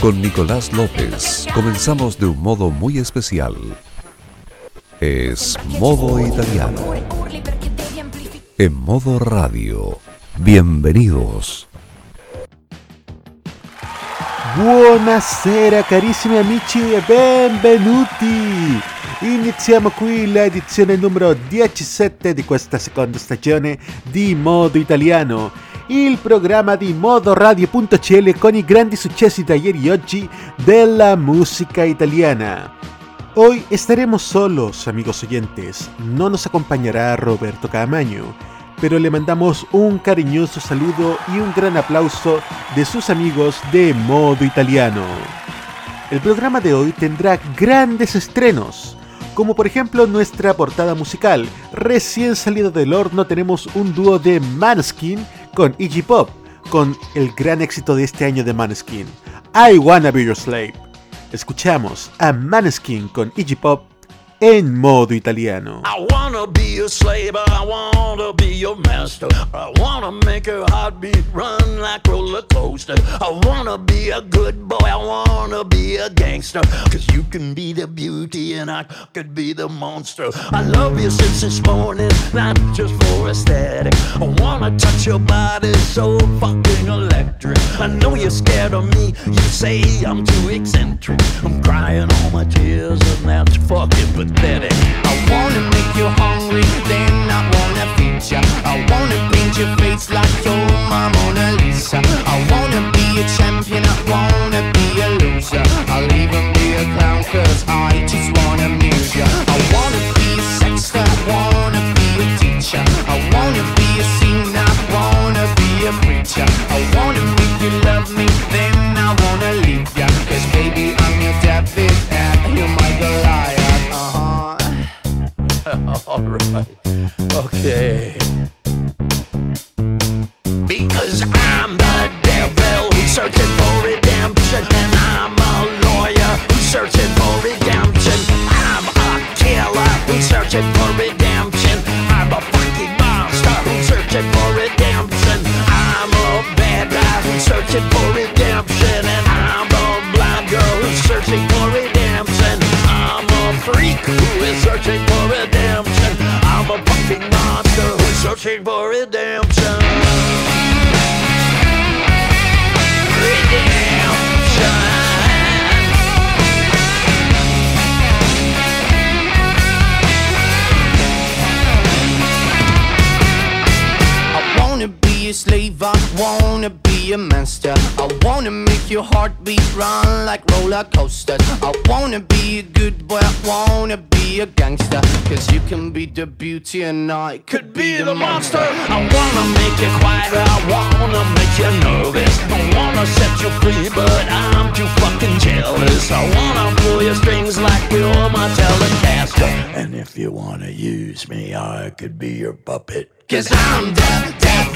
Con Nicolás López comenzamos de un modo muy especial. Es modo italiano. En modo radio. Bienvenidos. Buonasera carissimi amici e benvenuti! Iniziamo qui l'edizione numero 17 di questa seconda stagione di Modo Italiano il programma di modoradio.cl con i grandi successi da ieri e oggi della música italiana. Hoy estaremos solos, amigos oyentes. No nos acompañará Roberto Camaño, pero le mandamos un cariñoso saludo y un gran aplauso de sus amigos de Modo Italiano. El programa de hoy tendrá grandes estrenos, como por ejemplo nuestra portada musical. Recién salido del horno tenemos un dúo de Manskin con Iggy Pop, con el gran éxito de este año de Maneskin, I Wanna Be Your Slave. Escuchamos a Maneskin con Iggy Pop en modo italiano. I wanna be a slave, I wanna be your master. I wanna make your heartbeat run like roller coaster. I wanna be a good boy, I wanna be a gangster. Cause you can be the beauty and I could be the monster. I love you since this morning, not just for aesthetic. I wanna touch your body so fucking electric. I know you're scared of me, you say I'm too eccentric. I'm crying all my tears and that's fucking pathetic pathetic. I wanna make you hungry, then I wanna feed ya. I wanna paint your face like you're my Mona Lisa. I wanna be a champion, I wanna be a loser. I'll even be a clown, cause I just wanna amuse ya. I wanna be a sexter, I wanna be a teacher. I wanna be a singer, I wanna be a preacher. I wanna make you love me, then I wanna leave ya. Cause baby, I'm your David Alright, okay. Because I'm the devil who's searching for redemption, and I'm a lawyer who's searching for redemption. I'm a killer who's searching for redemption. searching for it down. damn. Wanna be a master. I wanna make your heartbeat run like roller coasters. I wanna be a good boy, I wanna be a gangster. Cause you can be the beauty and I could be the monster. I wanna make you quiet, I wanna make you nervous. I wanna set you free, but I'm too fucking jealous. I wanna pull your strings like you're my telecaster. And if you wanna use me, I could be your puppet. Cause I'm the devil, we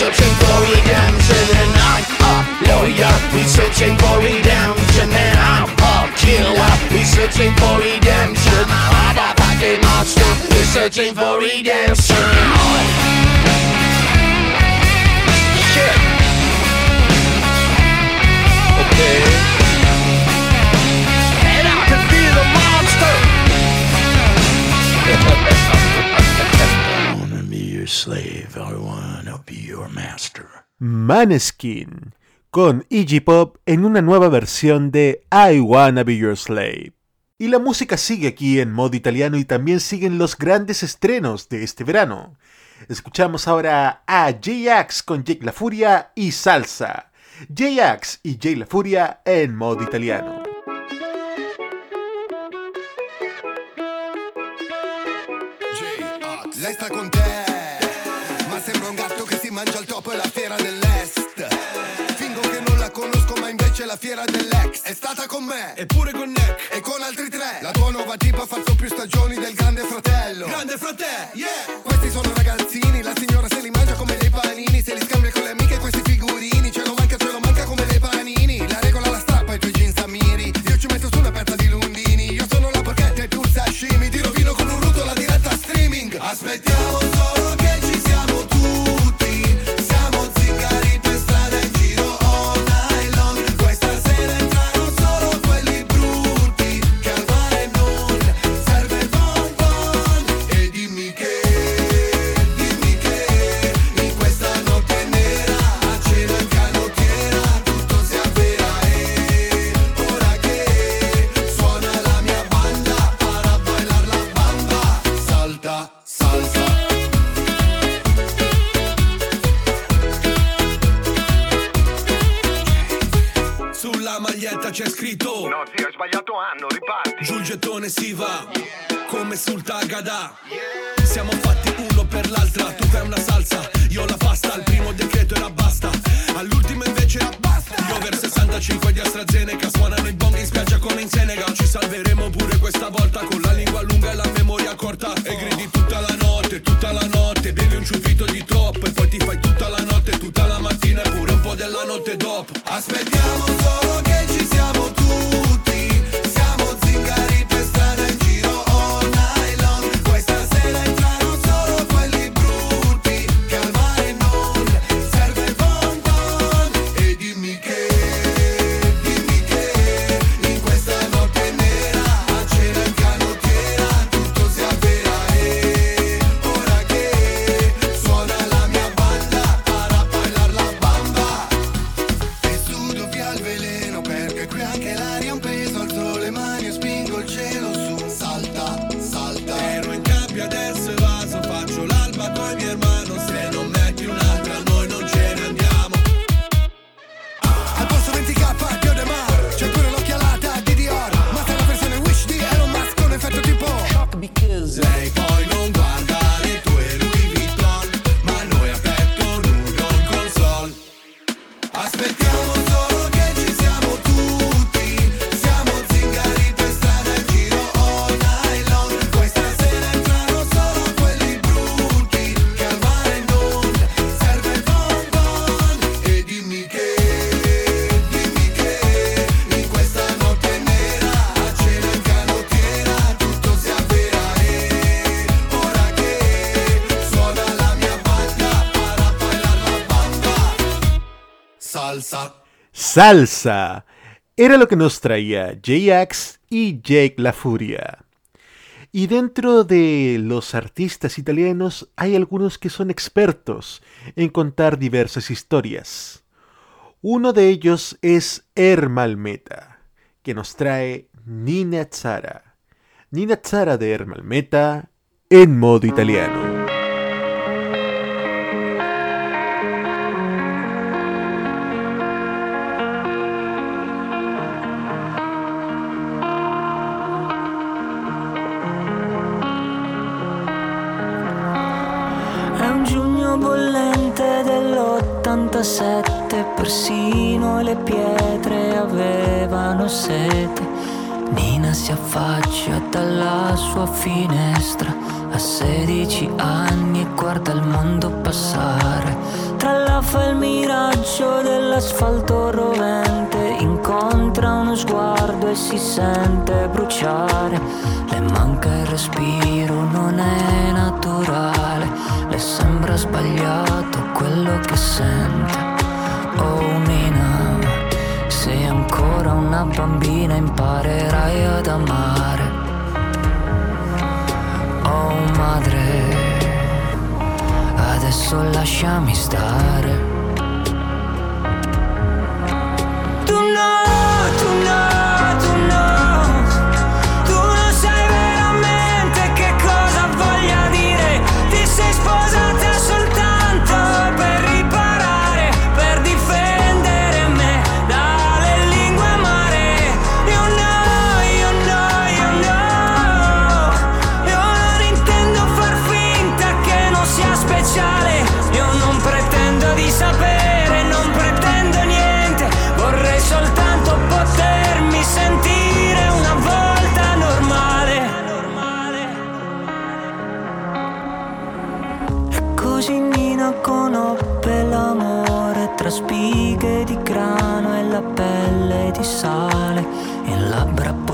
searching for redemption And I'm a lawyer, we searching for redemption And I'm a killer, we searching for redemption. I'm a fucking monster, we searching for redemption. Shit Okay slave, I wanna be your master. Maneskin con Iggy Pop en una nueva versión de I Wanna Be Your Slave. Y la música sigue aquí en modo italiano y también siguen los grandes estrenos de este verano. Escuchamos ahora a J-Ax con Jake La Furia y Salsa. J-Ax y Jake La Furia en modo italiano. Lei sta con te, dell'ex È stata con me E pure con Neck e con altri tre. La tua nuova tipa ha fatto più stagioni del grande fratello. Grande frate, yeah. Questi sono ragazzini, la signora se li mangia come dei panini Se li scambia con le amiche questi figurini Ce lo manca, ce lo manca come dei panini. La regola la strappa ai tuoi jeans amiri Io ci metto su una pezza di lundini Io sono la porchetta e tu sashimi Ti rovino con un ruto la diretta streaming. Aspettiamo scritto. No zio, hai sbagliato anno, riparti. Giù il gettone si va Come sul Tagada. Siamo fatti uno per l'altra Tu fai una salsa, io la pasta Al primo decreto era basta. All'ultimo invece era basta. Gli over 65 di AstraZeneca Suonano i bong in spiaggia come in Senegal. Ci salveremo pure questa volta Con la lingua lunga e la memoria corta. E gridi tutta la notte, tutta la notte Bevi un ciuffito di troppo E poi ti fai tutta la notte, tutta la mattina E pure un po' della notte dopo. Aspettiamo Salsa. Era lo que nos traía J-Ax y Jake La Furia. Y dentro de los artistas italianos hay algunos que son expertos en contar diversas historias. Uno de ellos es Ermalmeta, que nos trae Nina Zara. Nina Zara de Ermalmeta en modo italiano. Dell'87, persino le pietre avevano sete. Nina si affaccia dalla sua finestra, a 16 anni e guarda il mondo passare. Tra l'afa e il miraggio dell'asfalto rovente, incontra uno sguardo e si sente bruciare. Le manca il respiro, non è naturale, le sembra sbagliato quello che sente. Oh Nina, sei ancora una bambina, imparerai ad amare. Oh madre, adesso lasciami stare.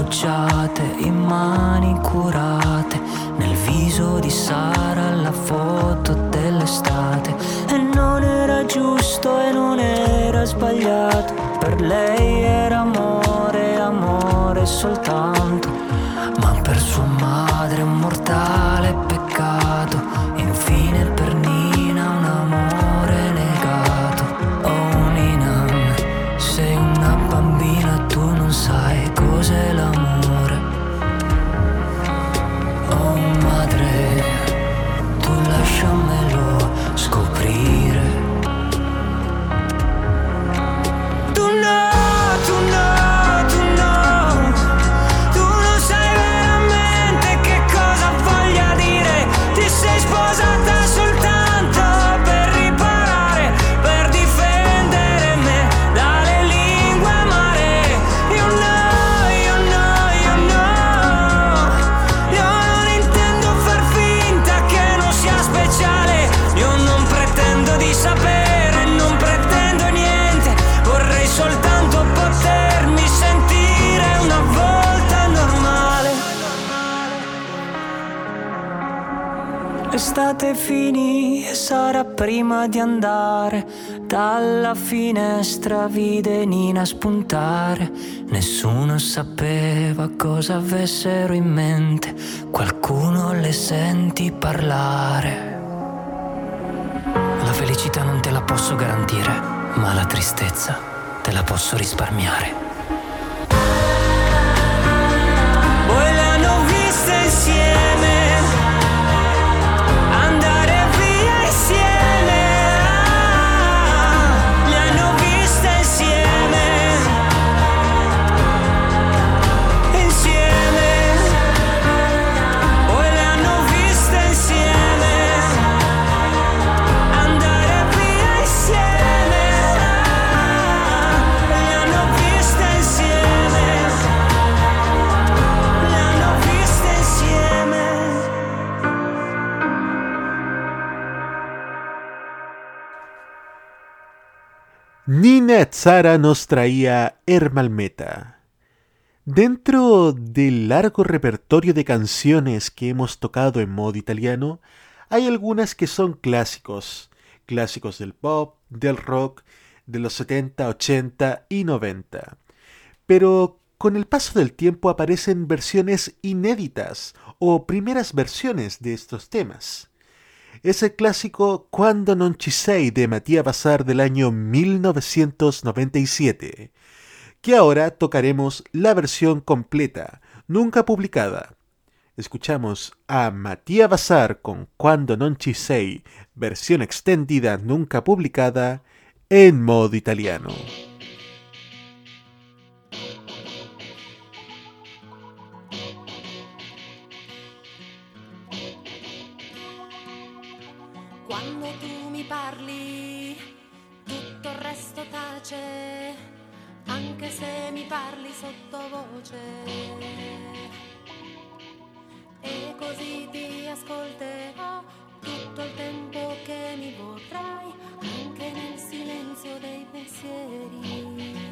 Appoggiate in mani curate, nel viso di Sara la foto dell'estate. E non era giusto e non era sbagliato, per lei era amore, amore soltanto, prima di andare. Dalla finestra vide Nina spuntare. Nessuno sapeva cosa avessero in mente. Qualcuno le senti parlare. La felicità non te la posso garantire, ma la tristezza te la posso risparmiare. Poi le hanno viste insieme Nina Zara nos traía Hermalmeta. Dentro del largo repertorio de canciones que hemos tocado en modo italiano, hay algunas que son clásicos, clásicos del pop, del rock, de los 70, 80 y 90. Pero con el paso del tiempo aparecen versiones inéditas o primeras versiones de estos temas. Es el clásico Quando non ci sei de Matías Bazar del año 1997, que ahora tocaremos la versión completa, nunca publicada. Escuchamos a Matías Bazar con Quando non ci sei, versión extendida nunca publicada, en modo italiano. Sottovoce. E così ti ascolterò tutto il tempo che mi vorrai, anche nel silenzio dei pensieri.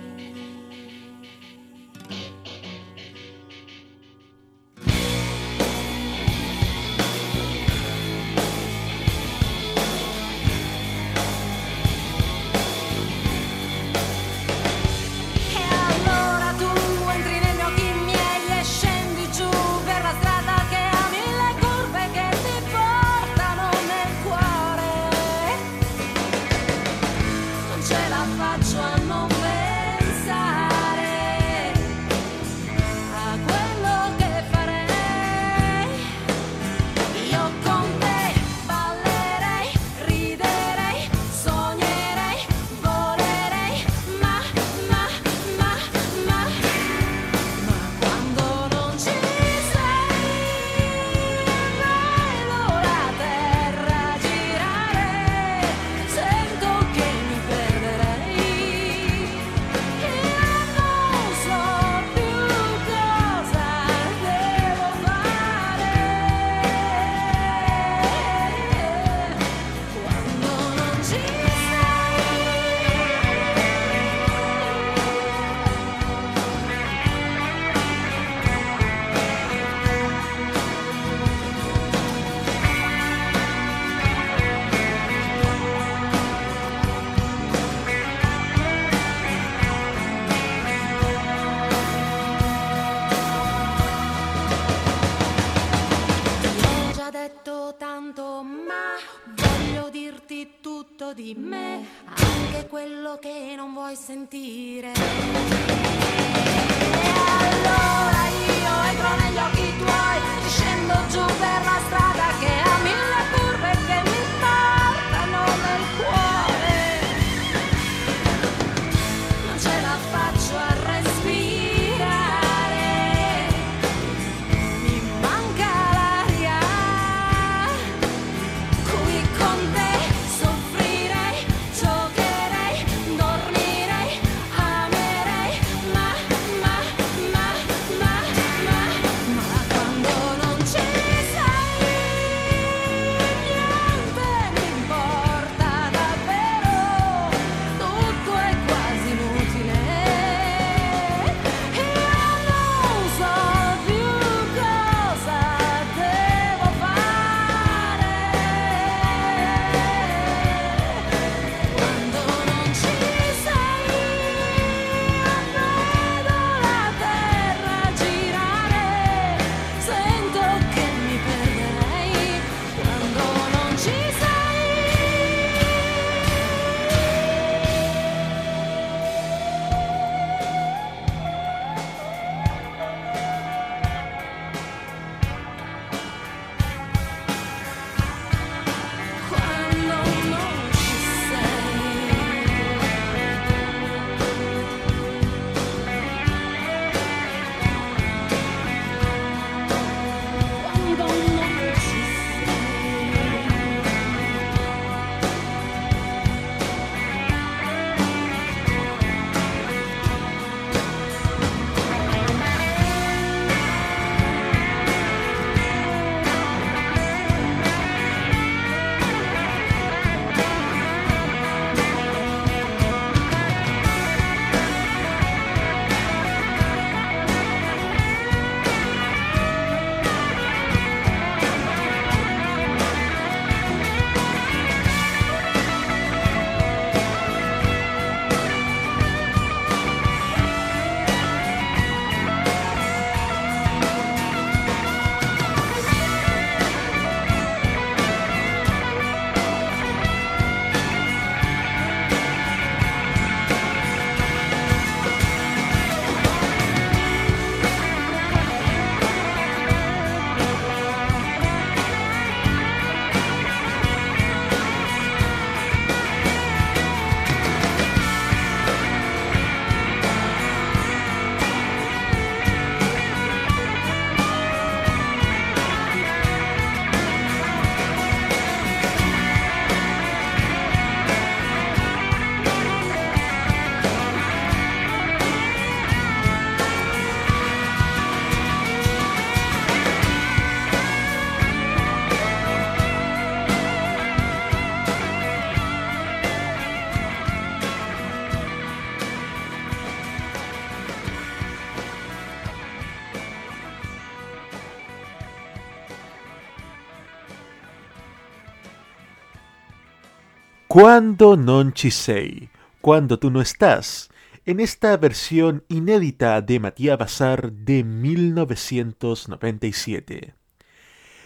Quando non ci sei, cuando tú no estás, en esta versión inédita de Matías Bazar de 1997.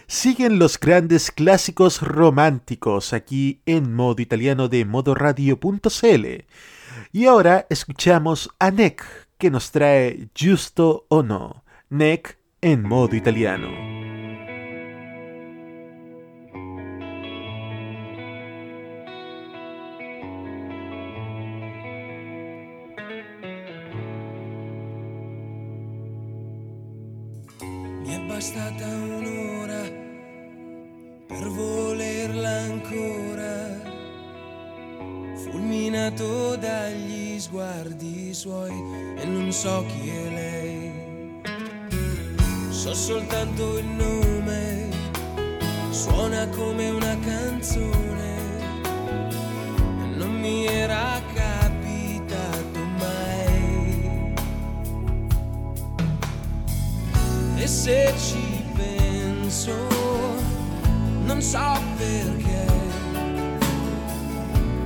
Siguen los grandes clásicos románticos aquí en modo italiano de modoradio.cl. Y ahora escuchamos a Nick que nos trae Justo o no. Nick en modo italiano. Bastata un'ora per volerla ancora, fulminato dagli sguardi suoi e non so chi è lei. So soltanto il nome, suona come una canzone non mi era capitato E se ci penso, non so perché,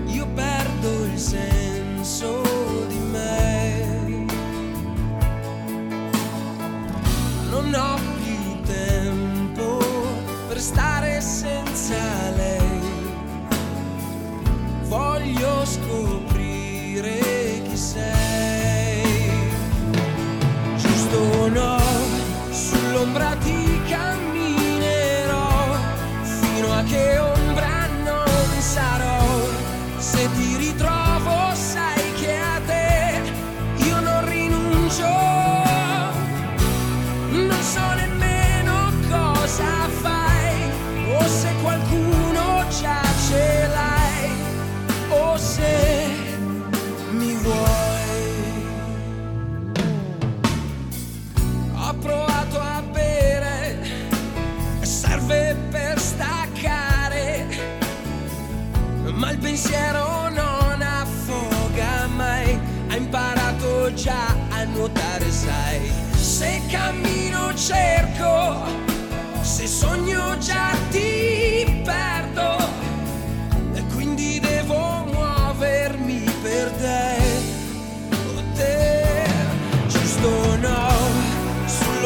io perdo il senso di me. Non ho più tempo per stare senza lei. Voglio scoprire chi sei. all'ombra ti camminerò fino a che ora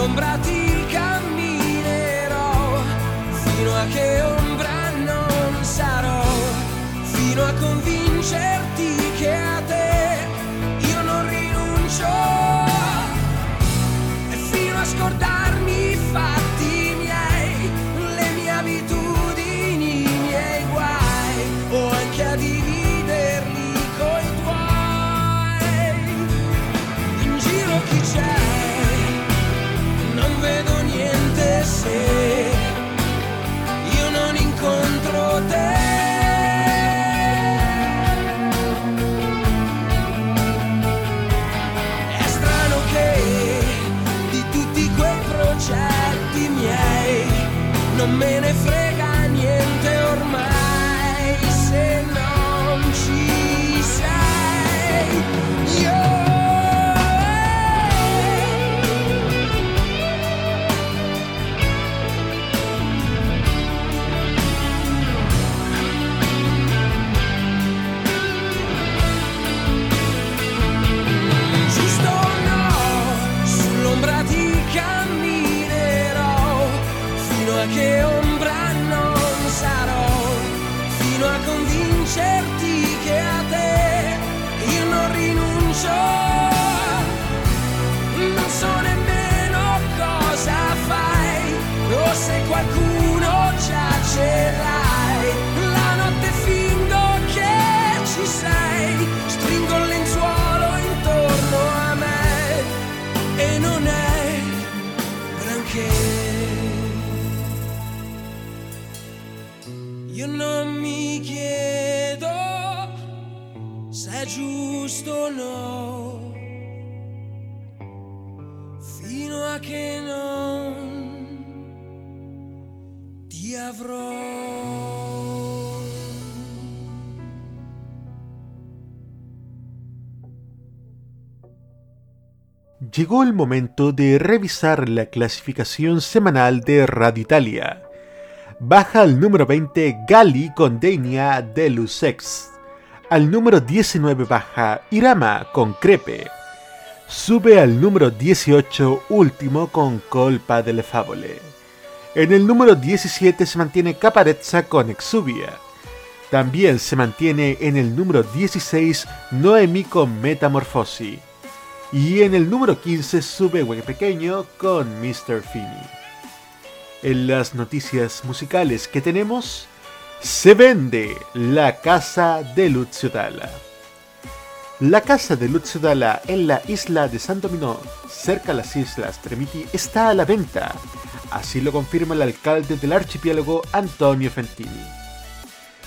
sull'ombra ti camminerò. Fino a che ombra non sarò. Fino a convincerti Llegó el momento de revisar la clasificación semanal de Radio Italia. Baja al número 20 Gali con Denia Deluxe Ex. Al número 19 baja Irama con Crepe. Sube al número 18 Último con Colpa delle Favole. En el número 17 se mantiene Caparezza con Exuvia. También se mantiene en el número 16 Noemi con Metamorfosi. Y en el número 15 sube Hue Pequeño con Mr. Fini. En las noticias musicales que tenemos, se vende la casa de Lucio Dalla. La casa de Lucio Dalla en la isla de San Dominó, cerca de las islas Tremiti, está a la venta. Así lo confirma el alcalde del archipiélago Antonio Fentini.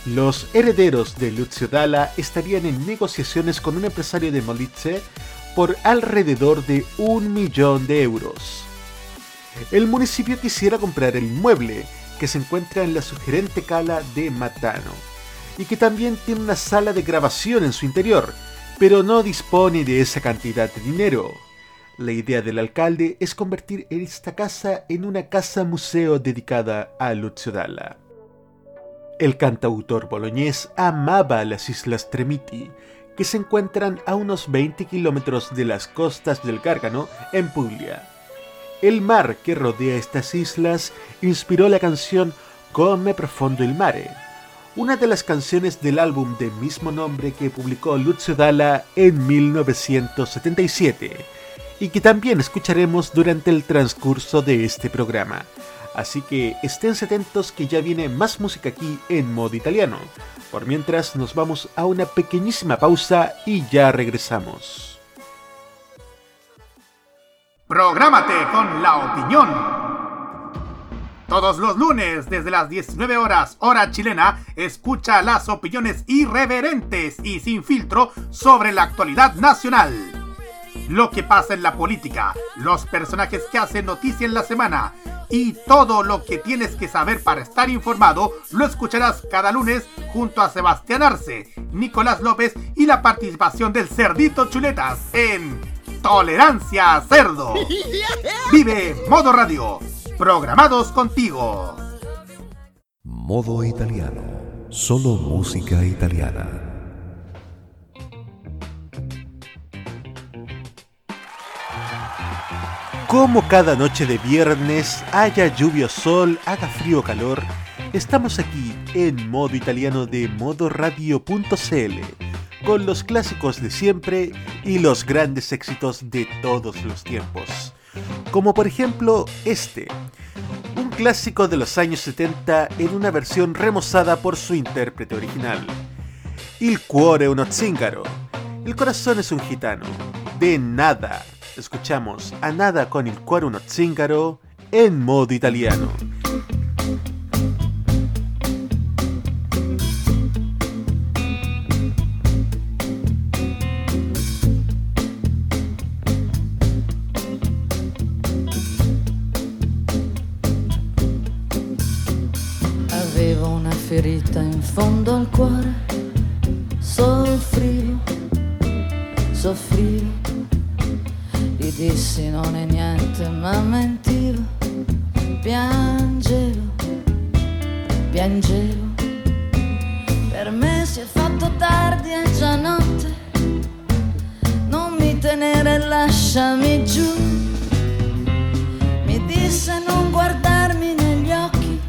Los herederos de Lucio Dalla estarían en negociaciones con un empresario de Molitze por alrededor de un millón de euros. El municipio quisiera comprar el inmueble, que se encuentra en la sugerente cala de Matano, y que también tiene una sala de grabación en su interior, pero no dispone de esa cantidad de dinero. La idea del alcalde es convertir esta casa en una casa museo dedicada a Lucio Dalla. El cantautor boloñés amaba las islas Tremiti, que se encuentran a unos 20 kilómetros de las costas del Gárgano, en Puglia. El mar que rodea estas islas inspiró la canción Come profondo il mare, una de las canciones del álbum de mismo nombre que publicó Lucio Dalla en 1977 y que también escucharemos durante el transcurso de este programa. Así que esténse atentos que ya viene más música aquí en modo italiano. Por mientras nos vamos a una pequeñísima pausa y ya regresamos. Prográmate con la opinión. Todos los lunes, desde las 19 horas, hora chilena, escucha las opiniones irreverentes y sin filtro sobre la actualidad nacional. Lo que pasa en la política, los personajes que hacen noticia en la semana y todo lo que tienes que saber para estar informado lo escucharás cada lunes junto a Sebastián Arce, Nicolás López y la participación del Cerdito Chuletas en Tolerancia cerdo. Vive Modo Radio. Programados contigo. Modo italiano. Solo música italiana. Como cada noche de viernes, haya lluvia o sol, haga frío o calor, estamos aquí en modo italiano de modoradio.cl con los clásicos de siempre y los grandes éxitos de todos los tiempos. Como por ejemplo este, un clásico de los años 70 en una versión remozada por su intérprete original. Il cuore uno zingaro. El corazón es un gitano. De nada. Escuchamos a nada con il cuore uno zingaro en modo italiano. Avevo una ferita in fondo al cuore, soffrivo, soffrivo. Dissi non è niente, ma mentivo, piangevo, piangevo. Per me si è fatto tardi, è già notte, non mi tenere, lasciami giù. Mi disse non guardarmi negli occhi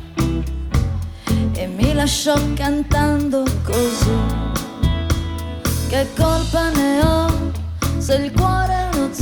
e mi lasciò cantando così. Che colpa ne ho se il cuore è uno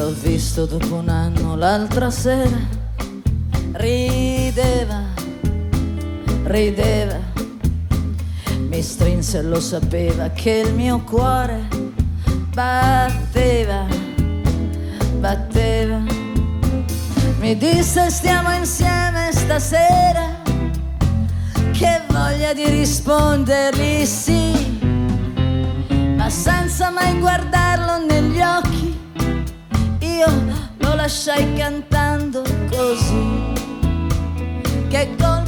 L'ho visto dopo un anno l'altra sera, rideva, rideva, mi strinse e lo sapeva che il mio cuore batteva, batteva. Mi disse stiamo insieme stasera, che voglia di rispondergli sì, ma senza mai guardarlo negli occhi lasciai cantando così. Che colpa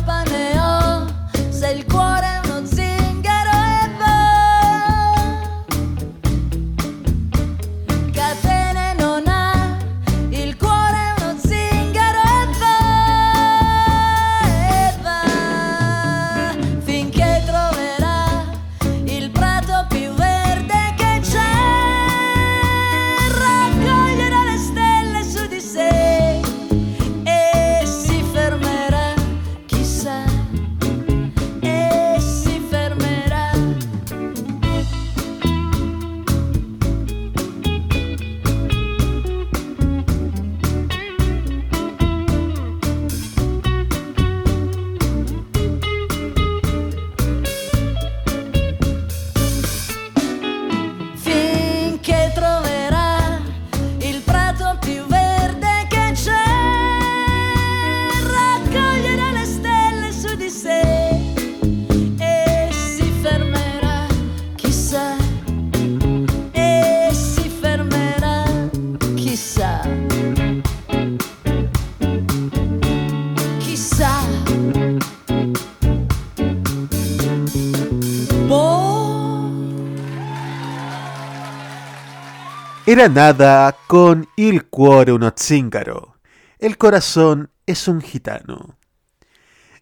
Era nada con Il cuore uno zingaro. El corazón es un gitano.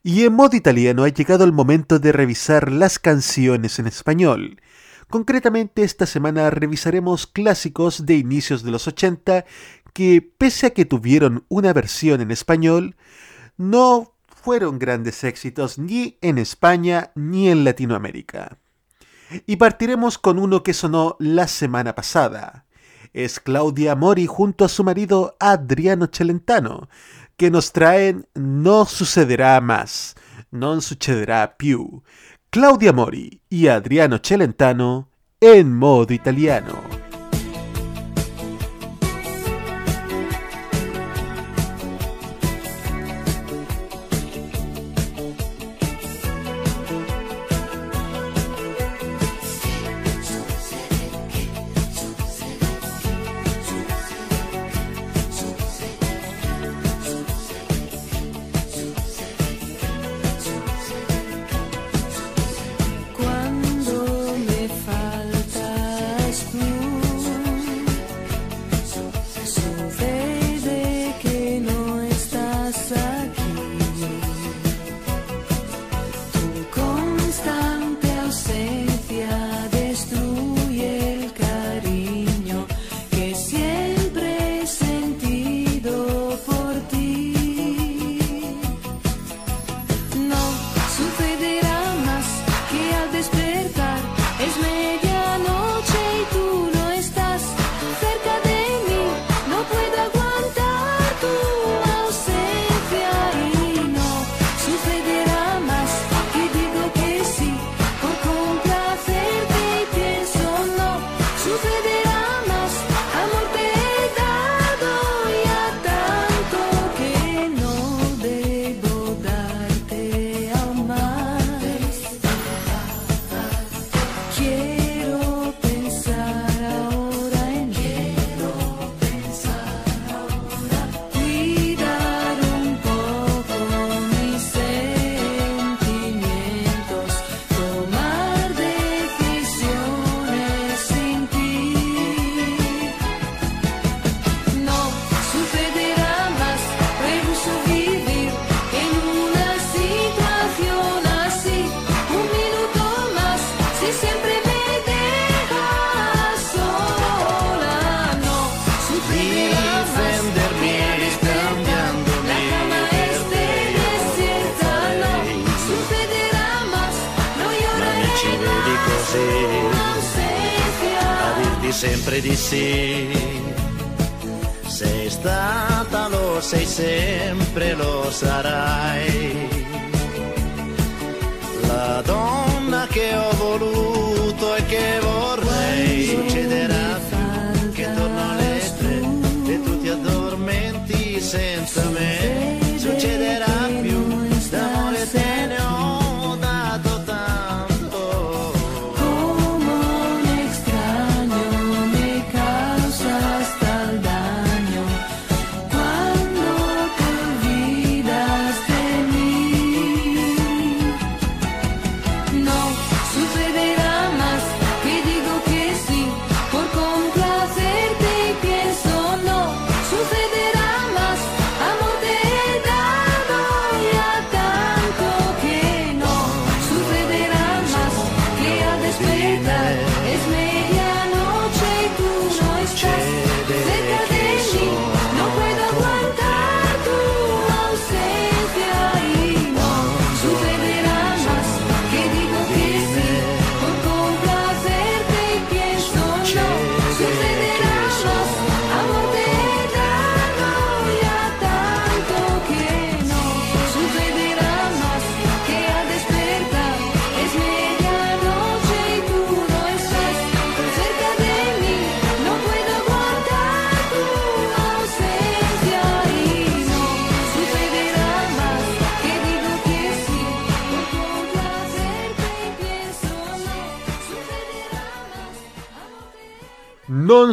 Y en modo italiano ha llegado el momento de revisar las canciones en español. Concretamente esta semana revisaremos clásicos de inicios de los 80 que pese a que tuvieron una versión en español, no fueron grandes éxitos ni en España ni en Latinoamérica. Y partiremos con uno que sonó la semana pasada, es Claudia Mori junto a su marido Adriano Celentano, que nos traen No sucederá más, Non sucederá più, Claudia Mori y Adriano Celentano en modo italiano.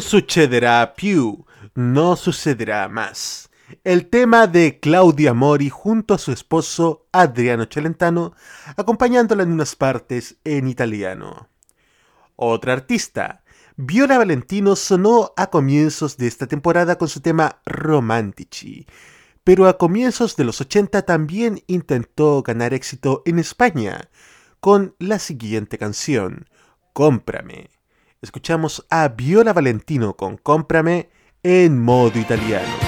sucederá Pew, no sucederá más. El tema de Claudia Mori junto a su esposo Adriano Celentano, acompañándola en unas partes en italiano. Otra artista, Viola Valentino sonó a comienzos de esta temporada con su tema Romantici, pero a comienzos de los 80 también intentó ganar éxito en España con la siguiente canción, Cómprame escuchamos a Viola Valentino con Cómprame en modo italiano.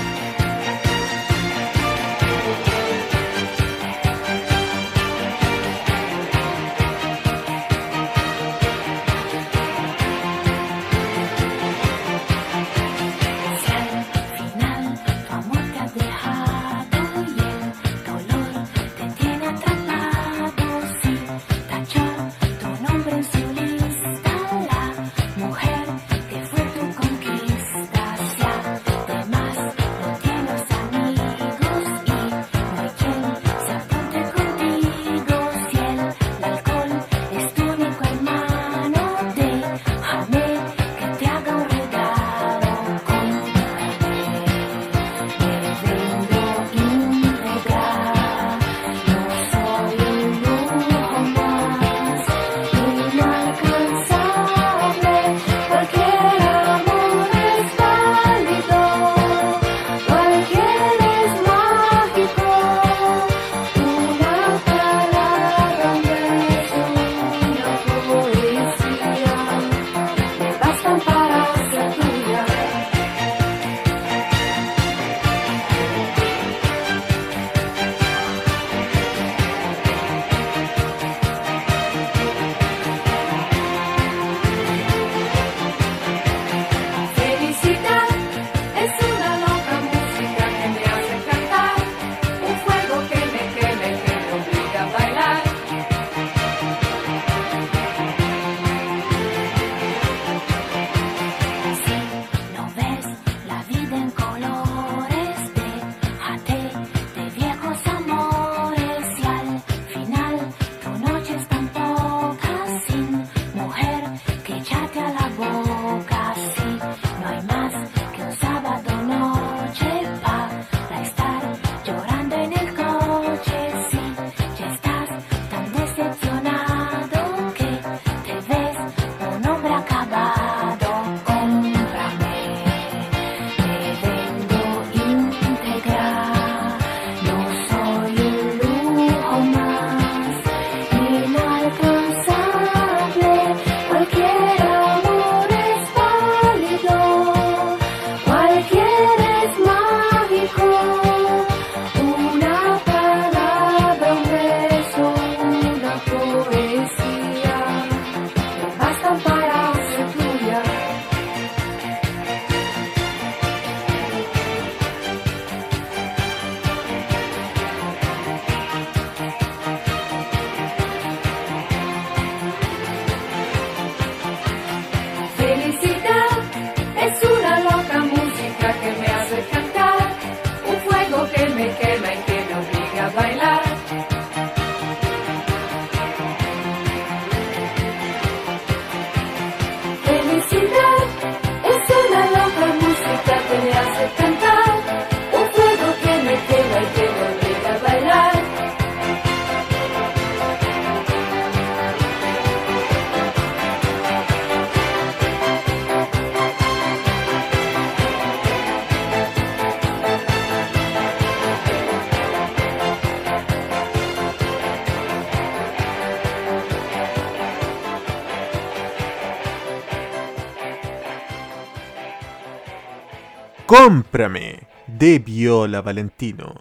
Cómprame de Viola Valentino.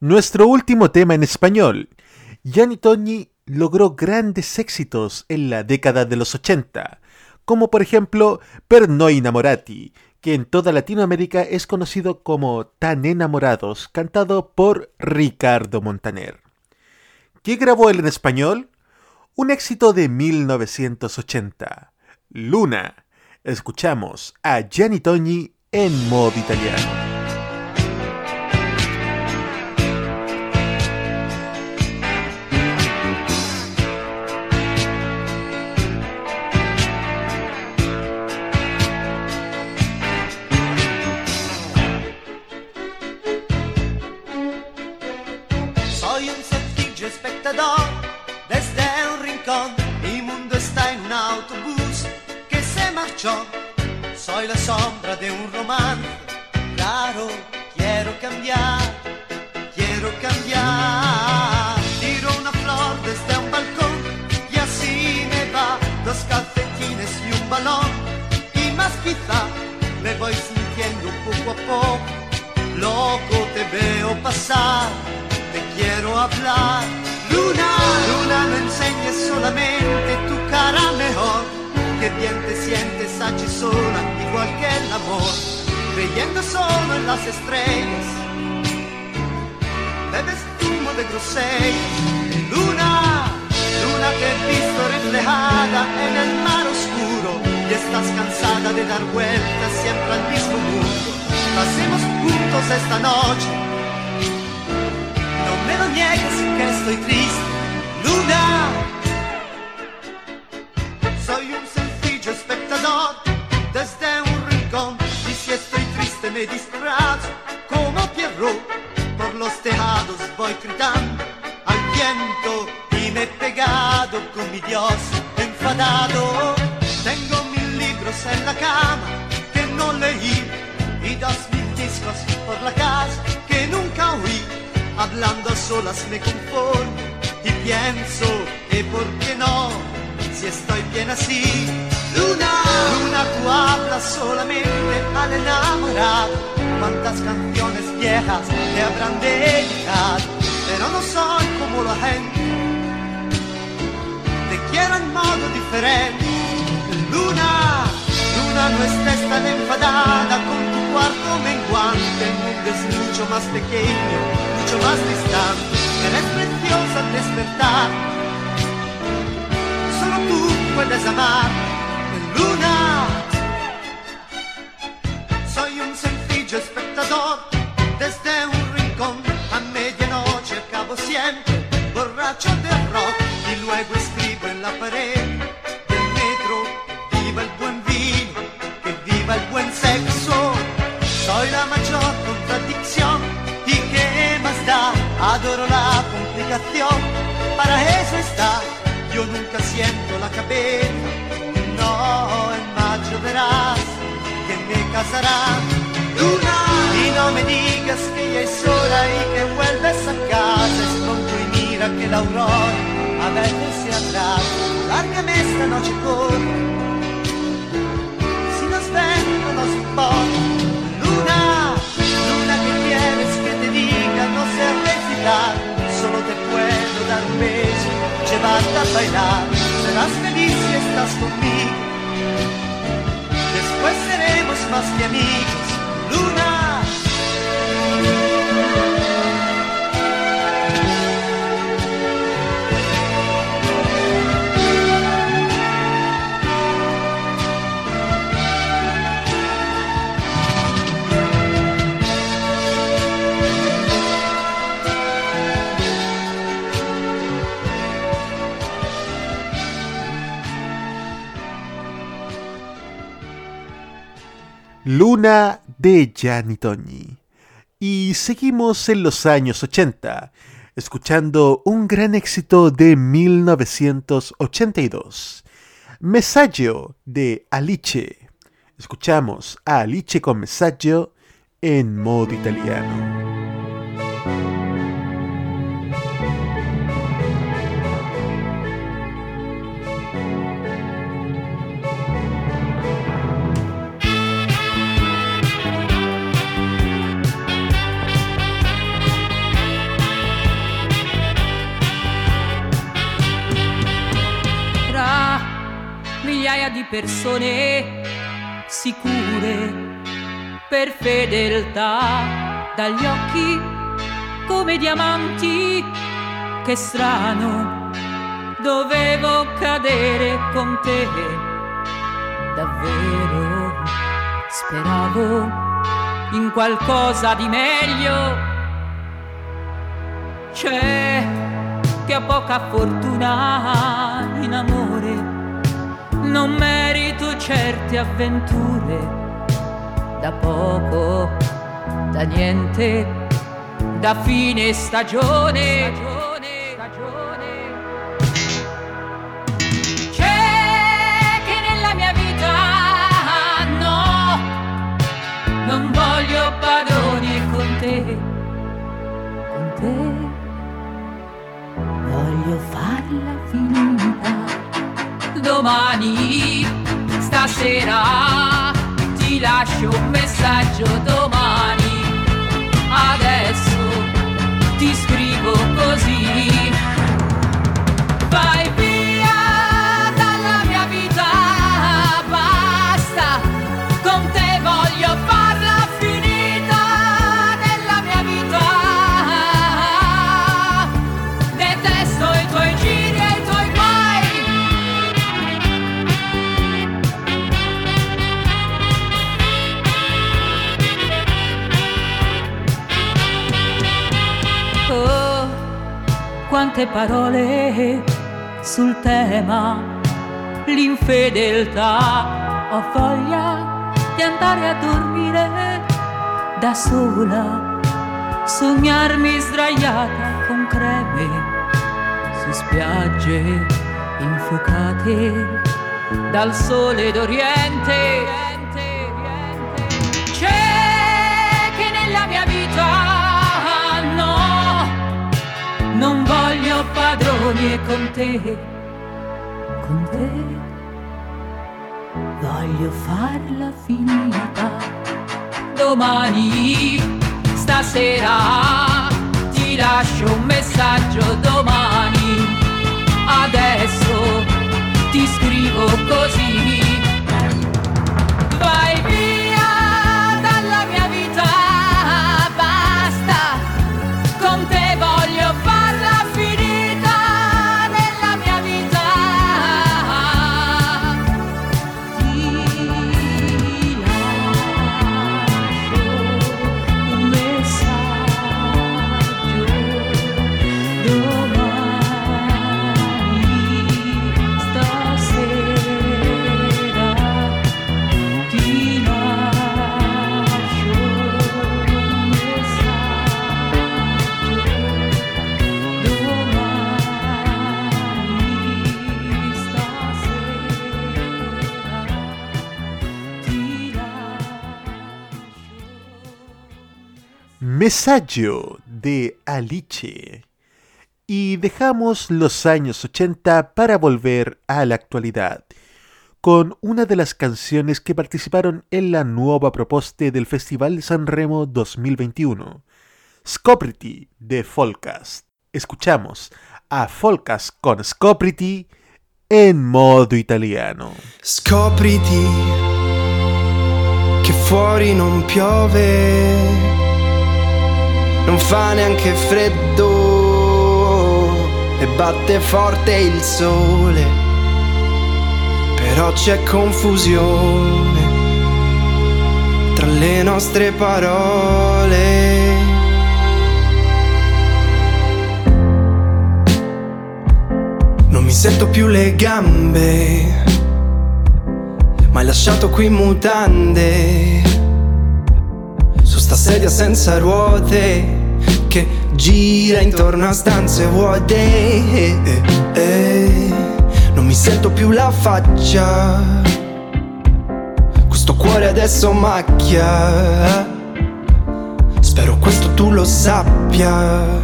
Nuestro último tema en español. Gianni Togni logró grandes éxitos en la década de los 80, como por ejemplo Per noi innamorati, que en toda Latinoamérica es conocido como Tan enamorados, cantado por Ricardo Montaner. ¿Qué grabó él en español? Un éxito de 1980, Luna. Escuchamos a Gianni Togni en modo italiano. des d'un rincon, il mondo sta in un autobus che se marciò Soy la sombra de un romance. Claro, quiero cambiar, quiero cambiar. Tiro una flor desde un balcón y así me va. Dos calcetines y un balón. Y más quizá me voy sintiendo poco a poco. Loco te veo pasar te quiero hablar. Luna, luna, no enseñes solamente tu cara mejor, que bien te sientes allí sola, igual que el amor, creyendo solo en las estrellas. Bebes zumo de grosella, luna, luna te he visto reflejada en el mar oscuro y estás cansada de dar vueltas siempre al mismo mundo. Pasemos juntos esta noche no me lo niegues que estoy triste, luna. Soy un sencillo espectador desde me disfrazo como Pierrot. Por los tejados voy gritando al viento y me he pegado con mi Dios enfadado. Tengo mil libros en la cama que no leí y dos mil discos por la casa que nunca oí. Hablando a solas me conformo y pienso, ¿y por no? Si estoy bien así. Luna, luna, tú hablas solamente al enamorado. Cuántas canciones viejas te habrán dedicado, pero no soy como la gente. Te quiero en modo diferente. Luna, luna, no estés tan enfadada con tu cuarto menguante. El mundo es mucho más pequeño, mucho más distante. Eres preciosa despertar tú puedes amar en luna. Soy un sencillo espectador desde un rincón a medianoche acabo siempre borracho de rock y luego escribo en la pared del metro viva el buen vino, que viva el buen sexo. Soy la mayor contradicción y qué más da, adoro la complicación, para eso está. Cabeza. No, en mayo verás que me casará. Luna, y no me digas que ya es hora y que vuelves a casa. Es pronto y mira que la aurora a veces se atrasa. Lárgame esta noche corta. A bailar. Serás feliz si estás conmigo. Después seremos más que amigos. Luna de Gianni. Y seguimos en los años 80, escuchando un gran éxito de 1982, Messaggio de Alice. Escuchamos a Alice con Messaggio en modo italiano. Migliaia di persone sicure per fedeltà dagli occhi come diamanti che strano dovevo cadere con te. Davvero speravo in qualcosa di meglio. C'è che ho poca fortuna in amore, non merito certe avventure, da poco, da niente, da fine stagione. C'è che nella mia vita no, non voglio padroni con te, con te voglio farla. Domani, stasera, ti lascio un messaggio domani. Adesso ti scrivo così. Quante parole sul tema, l'infedeltà. Ho voglia di andare a dormire da sola, sognarmi sdraiata con creme su spiagge infuocate dal sole d'Oriente. Voglio padroni e con te, con te voglio farla finita. Domani, stasera, ti lascio un messaggio domani. Adesso ti scrivo così. De Alice. Y dejamos los años 80 para volver a la actualidad, con una de las canciones que participaron en la nueva proposta del Festival de San Remo 2021, Scopriti de Folcast. Escuchamos a Folcast con Scopriti en modo italiano. Scopriti che fuori non piove, non fa neanche freddo e batte forte il sole, però c'è confusione tra le nostre parole. Non mi sento più le gambe ma hai lasciato qui mutande sta sedia senza ruote Che gira intorno a stanze vuote. Eh, eh. Non mi sento più la faccia. Questo cuore adesso macchia. Spero questo tu lo sappia.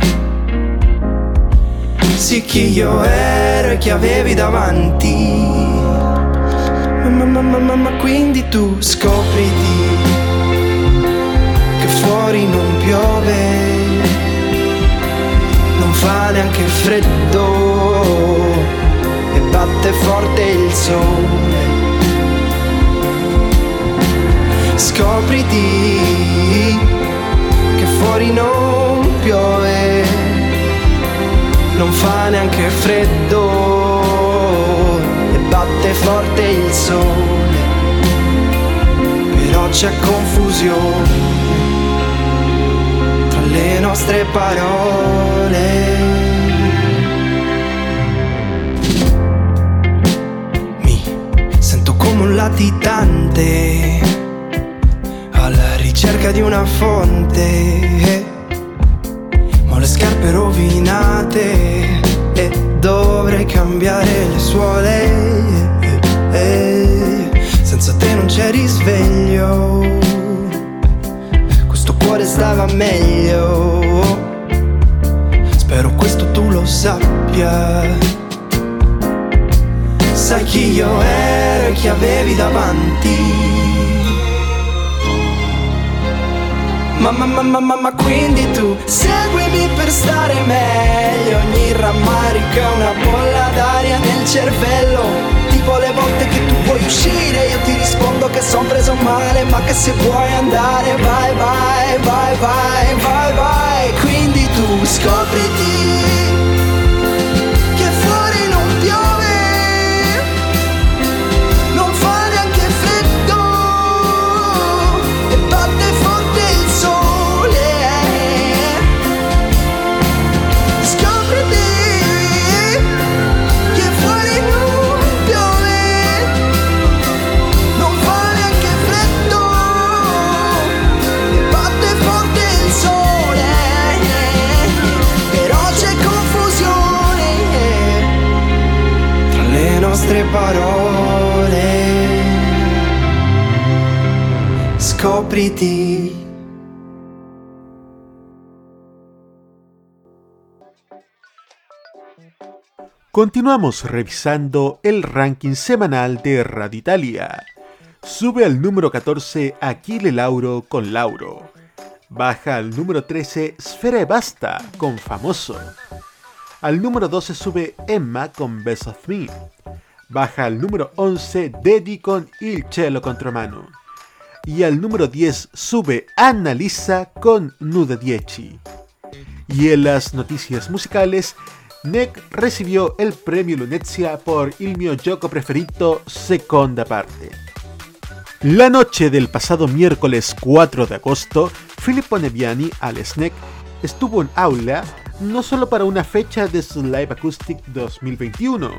Sì chi io ero e chi avevi davanti. Ma, ma, ma, ma, ma quindi tu scopriti che fuori non piove, non fa neanche freddo e batte forte il sole. Scopriti che fuori non piove, non fa neanche freddo batte forte il sole, però c'è confusione le nostre parole. Mi sento come un latitante alla ricerca di una fonte, ma ho le scarpe rovinate e dovrei cambiare le suole. Senza te non c'è risveglio. Cuore stava meglio. Spero questo tu lo sappia. Sai chi io ero e chi avevi davanti. Ma, ma, ma, ma, ma, ma quindi tu seguimi per stare meglio Ogni rammarico è una bolla d'aria nel cervello Tipo le volte che tu vuoi uscire Io ti rispondo che son preso male Ma che se vuoi andare vai vai vai vai vai vai Quindi tu scopriti Scopriti Continuamos revisando el ranking semanal de Radio Italia. Sube al número 14 Aquile Lauro con Lauro. Baja al número 13 Sfera e Basta con Famoso. Al número 12 sube Emma con Best of Me. Baja al número 11 Dedi con Il Cielo Contromano. Y al número 10 sube Annalisa con Nude Dieci. Y en las noticias musicales, Nick recibió el premio Lunezia por Il mio gioco preferito seconda parte. La noche del pasado miércoles 4 de agosto, Filippo Neviani, al Snack, estuvo en aula no solo para una fecha de su Live Acoustic 2021,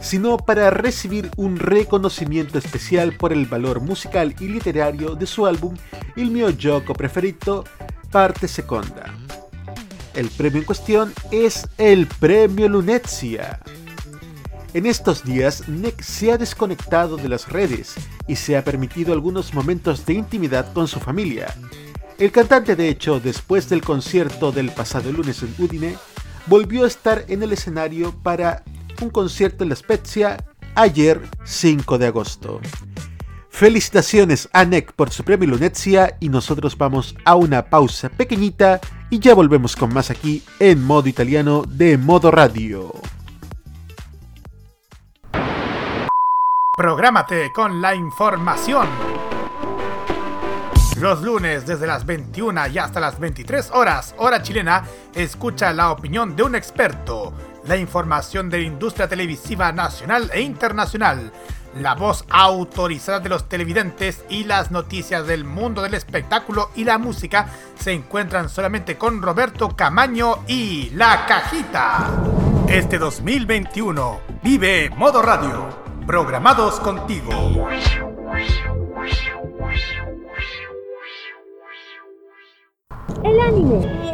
sino para recibir un reconocimiento especial por el valor musical y literario de su álbum Il mio gioco preferito, parte seconda. El premio en cuestión es el Premio Lunezia. En estos días, Nick se ha desconectado de las redes y se ha permitido algunos momentos de intimidad con su familia. El cantante, de hecho, después del concierto del pasado lunes en Udine, volvió a estar en el escenario para un concierto en La Spezia ayer 5 de agosto. Felicitaciones a Nick por su premio Lunetzia y nosotros vamos a una pausa pequeñita y ya volvemos con más aquí en modo italiano de modo radio. Prográmate con la información. Los lunes desde las 21 y hasta las 23 horas, hora chilena, escucha la opinión de un experto, la información de la industria televisiva nacional e internacional, la voz autorizada de los televidentes y las noticias del mundo del espectáculo y la música se encuentran solamente con Roberto Camaño y La Cajita. Este 2021 vive Modo Radio, programados contigo. El anime.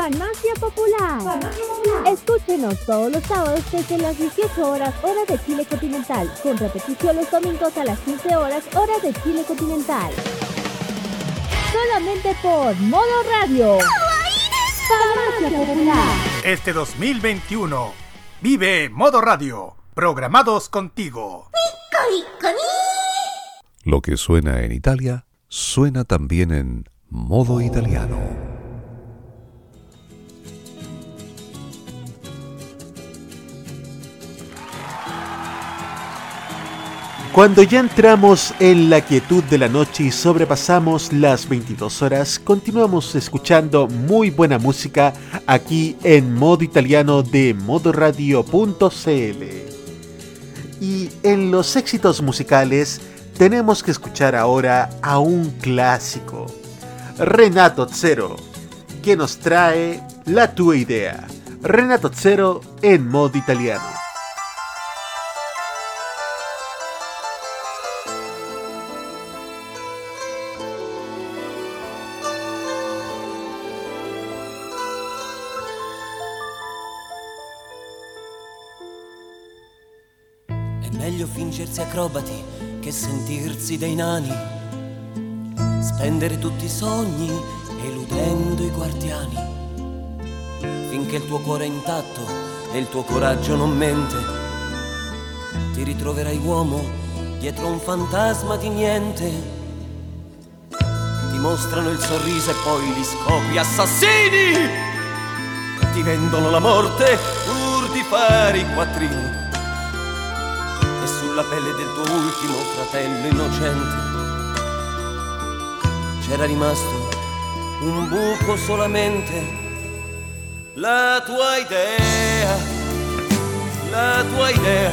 Farmacia Popular. Escúchenos todos los sábados desde las 18 horas hora de Chile continental, con repetición los domingos a las 15 horas hora de Chile continental. Solamente por Modo Radio. Farmacia Popular. Este 2021 vive Modo Radio, programados contigo. Lo que suena en Italia, suena también en modo italiano. Cuando ya entramos en la quietud de la noche y sobrepasamos las 22 horas, continuamos escuchando muy buena música aquí en modo italiano de modoradio.cl. Y en los éxitos musicales tenemos que escuchar ahora a un clásico, Renato Zero, que nos trae La tua idea. Renato Zero en modo italiano. Acrobati che sentirsi dei nani. Spendere tutti i sogni eludendo i guardiani. Finché il tuo cuore è intatto e il tuo coraggio non mente, ti ritroverai uomo dietro un fantasma di niente. Ti mostrano il sorriso e poi li scopri assassini. Ti vendono la morte pur di fare i quattrini sulla pelle del tuo ultimo fratello innocente c'era rimasto un buco solamente. La tua idea, la tua idea,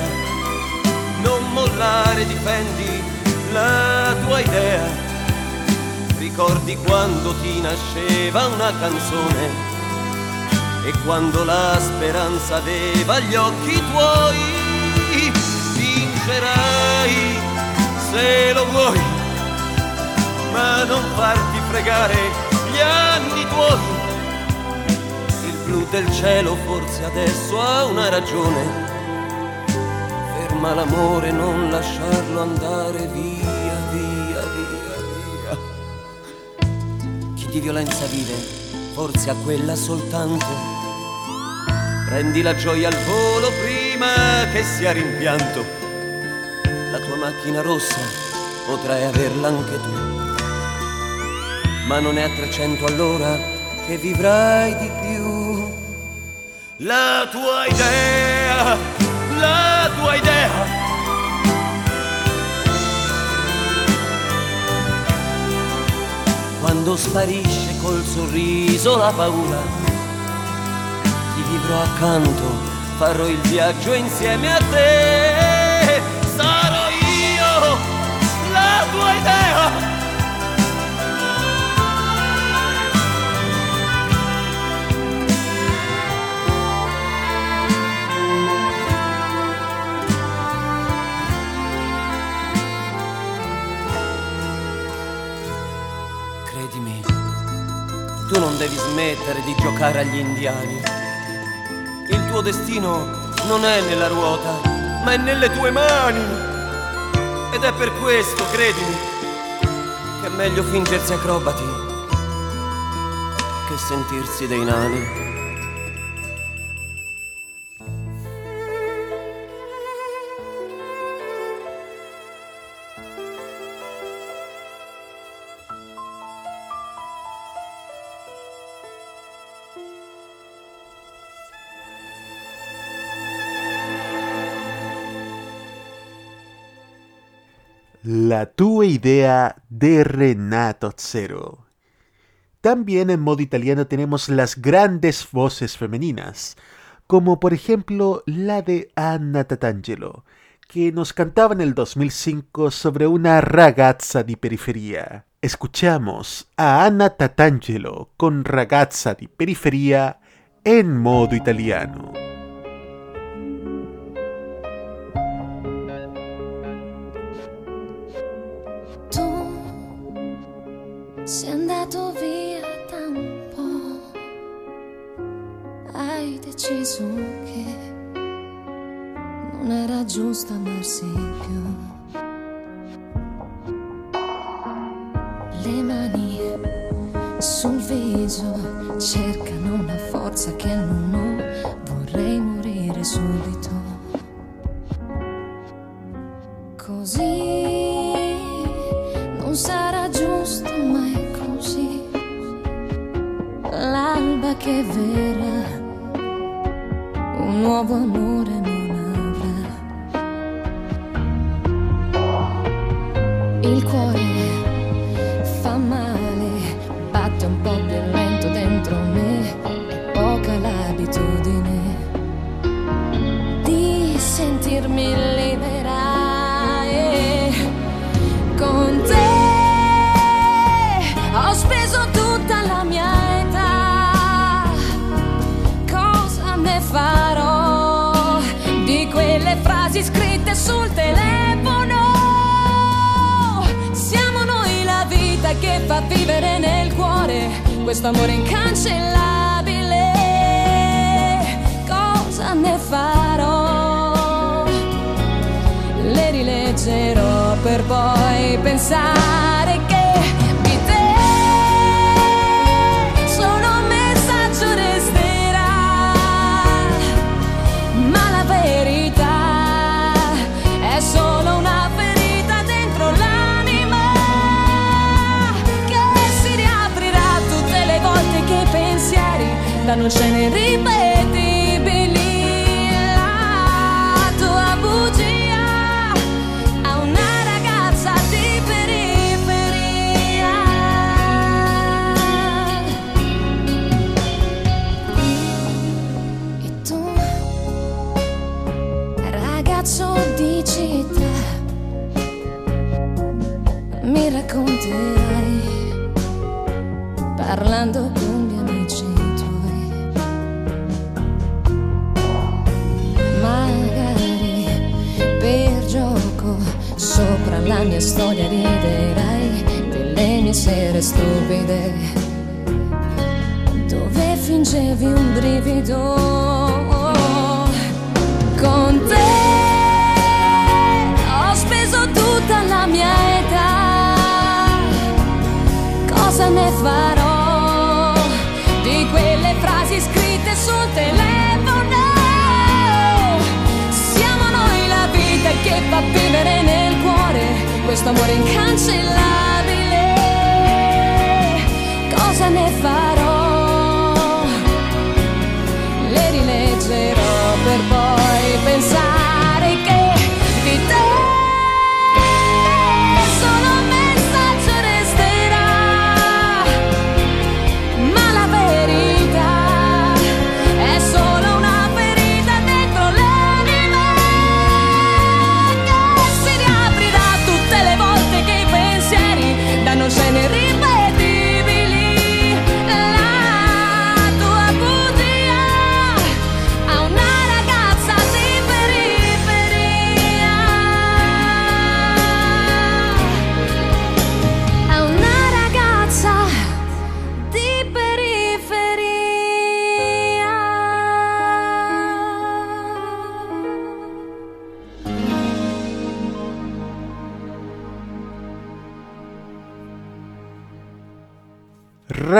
non mollare, difendi la tua idea. Ricordi quando ti nasceva una canzone e quando la speranza aveva gli occhi tuoi vincerai se lo vuoi, ma non farti fregare gli anni tuoi. Il blu del cielo forse adesso ha una ragione. Ferma l'amore, non lasciarlo andare via, via, via, via. Chi di violenza vive, forse ha quella soltanto. Prendi la gioia al volo prima che sia rimpianto. La tua macchina rossa potrai averla anche tu. Ma non è a 300 all'ora che vivrai di più. La tua idea, la tua idea. Quando sparisce col sorriso la paura ti vivrò accanto, farò il viaggio insieme a te. Tu non devi smettere di giocare agli indiani. Il tuo destino non è nella ruota, ma è nelle tue mani. Ed è per questo, credimi, che è meglio fingersi acrobati che sentirsi dei nani. La idea de Renato Zero. También en modo italiano tenemos las grandes voces femeninas, como por ejemplo la de Anna Tatangelo, que nos cantaba en el 2005 sobre una ragazza di periferia. Escuchamos a Anna Tatangelo con Ragazza di periferia en modo italiano. Sei andato via da un po', hai deciso che non era giusto amarsi più. Le mani sul viso cercano una forza che non ho, vorrei morire subito. Così non sarà L'alba che verrà, un nuovo amore non avrà. Il cuore questo amore incancellabile. Cosa ne farò? Le rileggerò per poi pensare che danno scene irripetibili. La tua bugia a una ragazza di periferia. E tu, ragazzo di città, mi racconterai parlando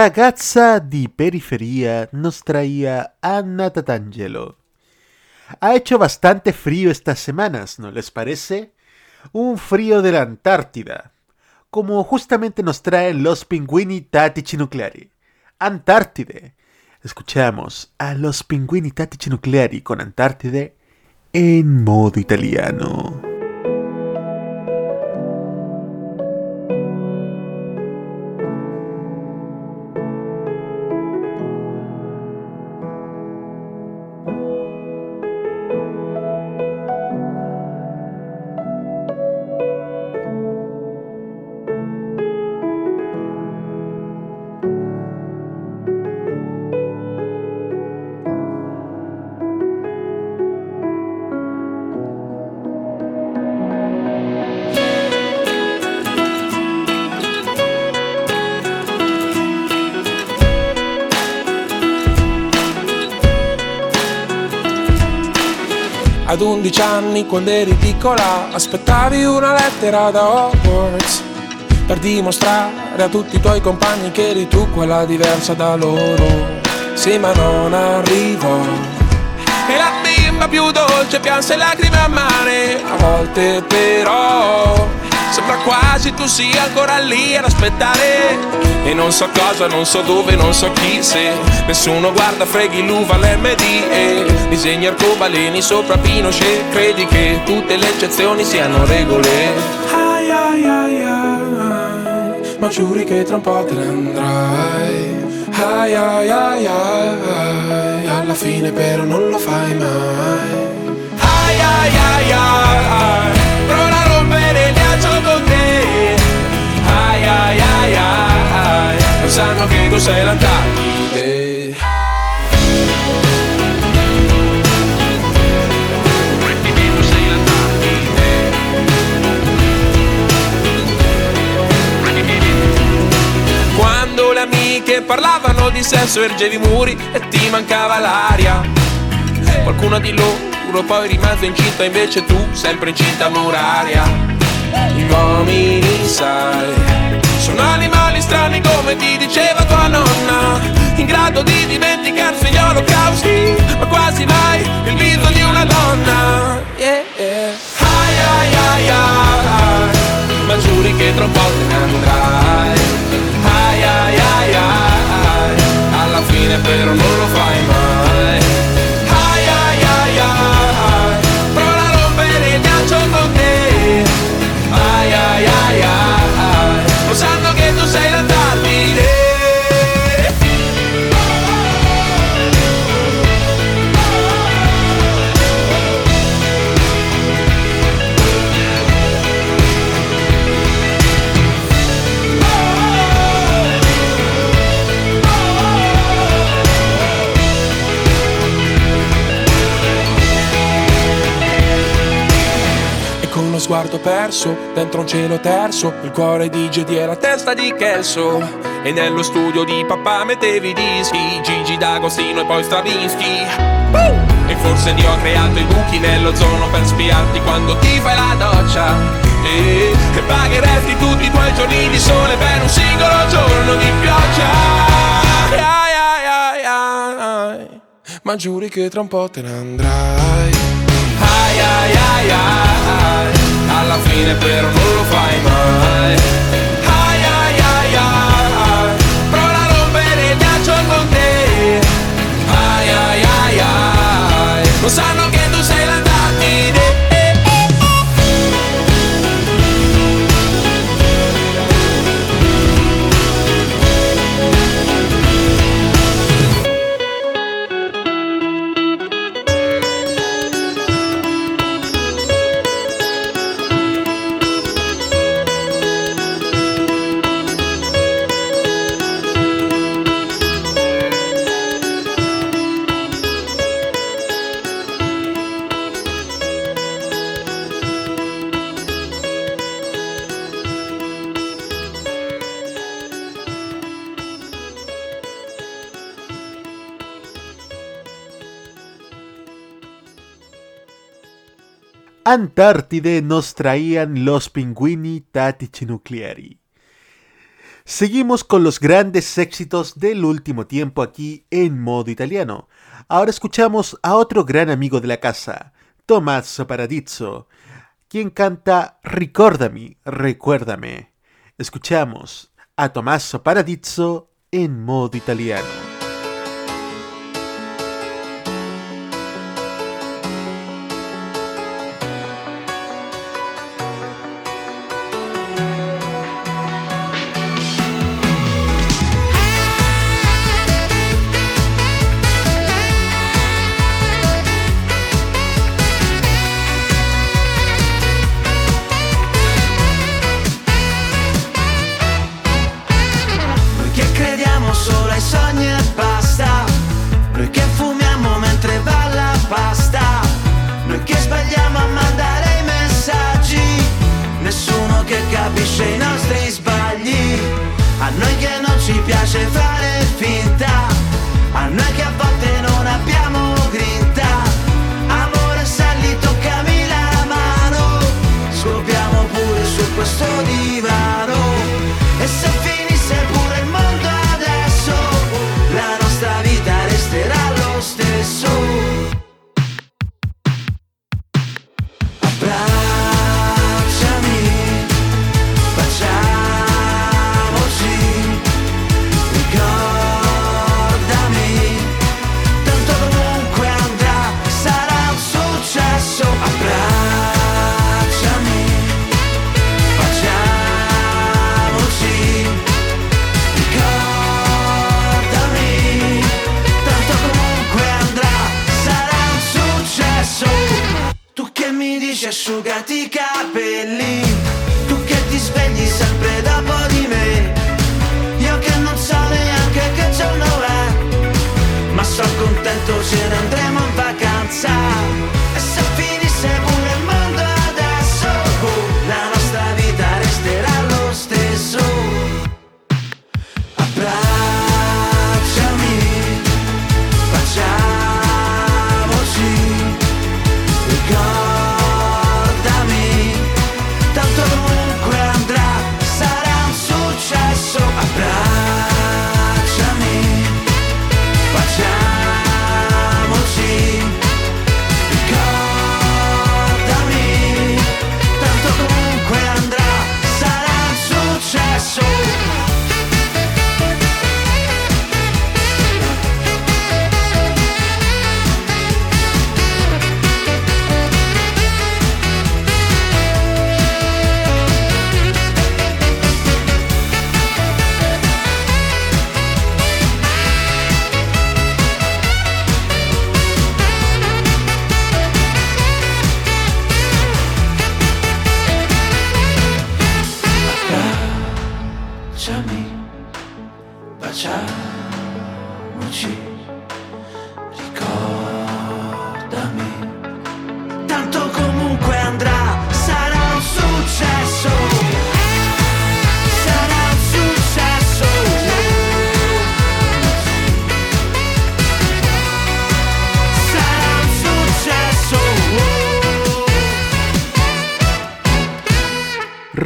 Ragazza di periferia nos traía Anna Tatangelo. Ha hecho bastante frío estas semanas, ¿no les parece? Un frío de la Antártida, como justamente nos traen los pinguini tattici nucleari. Antártide. Escuchamos a los pinguini tattici nucleari con Antártide en modo italiano. 11 anni quando eri piccola aspettavi una lettera da Hogwarts per dimostrare a tutti i tuoi compagni che eri tu quella diversa da loro. Sì, ma non arrivò. E la bimba più dolce pianse lacrime a mare, a volte però sembra quasi tu sia ancora lì ad aspettare. E non so cosa, non so dove, non so chi se Nessuno guarda, freghi l'uva all'MD E disegni arcobaleni sopra Pinochet Credi che tutte le eccezioni siano regole? Ai ai ai ai Ma giuri che tra un po' te ne andrai. Ai ai ai ai Alla fine però non lo fai mai. Ai ai ai ai Prova a rompere Sanno che tu sei l'Antartide. Quando le amiche parlavano di sesso ergevi i muri e ti mancava l'aria. Qualcuno di loro poi rimase incinta invece tu sempre incinta muraria. Gli uomini sai sono animali strani come ti diceva tua nonna In grado di dimenticarsi gli olocausti Ma quasi mai il viso di una donna. Yeah, yeah. Ai ai ai ai Ma giuri che tra un po' te ne andrai. Ai ai ai ai Alla fine però non lo fai mai sguardo perso, dentro un cielo terso Il cuore di Gedi e la testa di Kelso. E nello studio di papà mettevi dischi Gigi D'Agostino e poi Stravinsky. E forse ti ho creato i buchi nell'ozono per spiarti quando ti fai la doccia. E, e pagheresti tutti i tuoi giorni di sole per un singolo giorno di pioggia. Ai, ai, ai, ai. Ma giuri che tra un po' te ne andrai. Ai ai ai ai Alla fine però non lo fai mai. Ai ai ai ai Prova a rompere il ghiaccio con te. Ai ai ai ai Antártide nos traían los pinguini tattici nucleari. Seguimos con los grandes éxitos del último tiempo aquí en modo italiano. Ahora escuchamos a otro gran amigo de la casa, Tommaso Paradizzo, quien canta Ricordami, recuérdame. Escuchamos a Tommaso Paradizzo en modo italiano.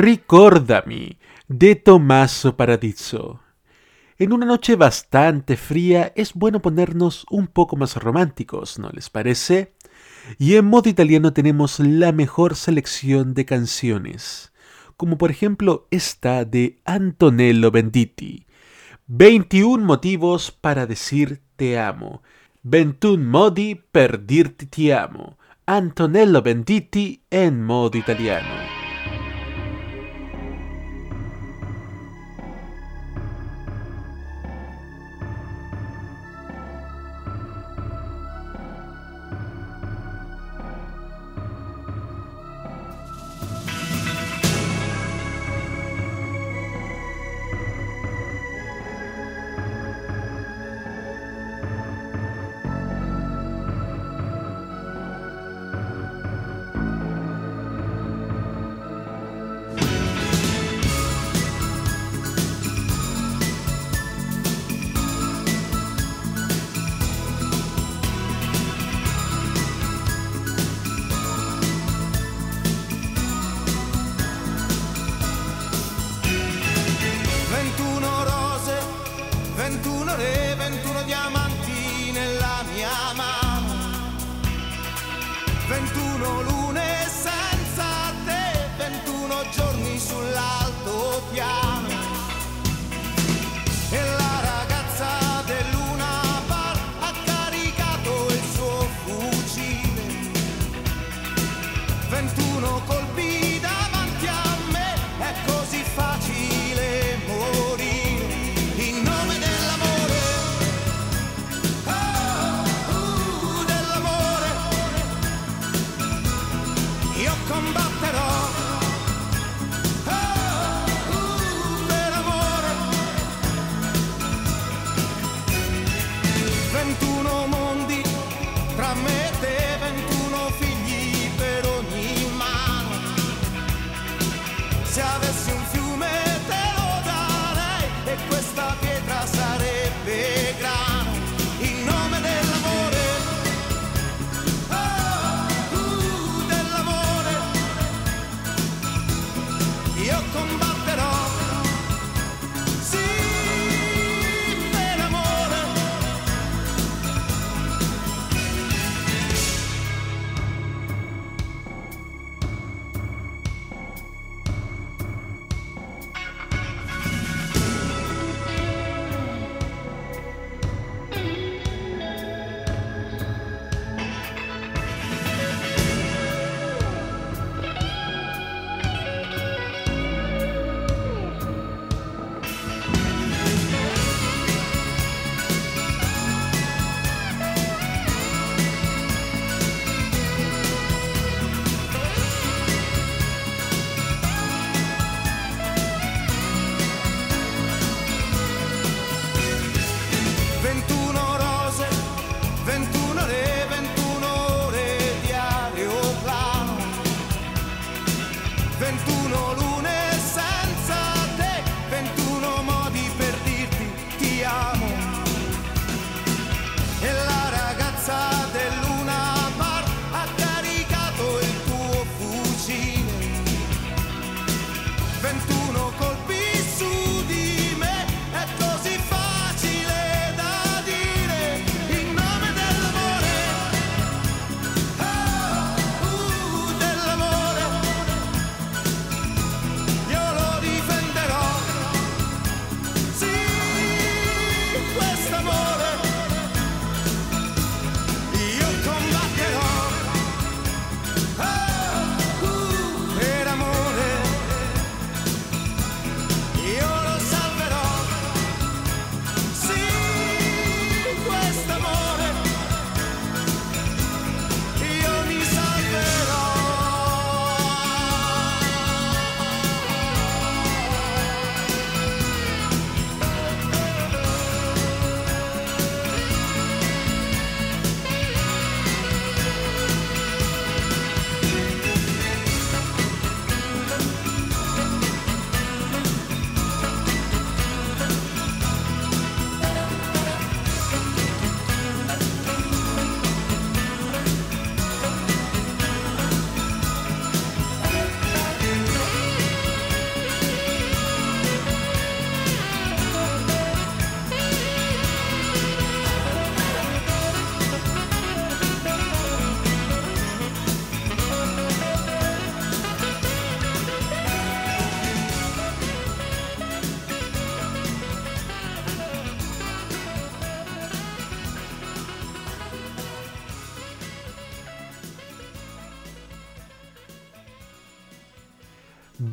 Ricordami de Tommaso Paradiso. En una noche bastante fría es bueno ponernos un poco más románticos, ¿no les parece? Y en modo italiano tenemos la mejor selección de canciones, como por ejemplo esta de Antonello Venditti. 21 motivos para decir te amo. 21 modi per dirti ti amo. Antonello Venditti en modo italiano.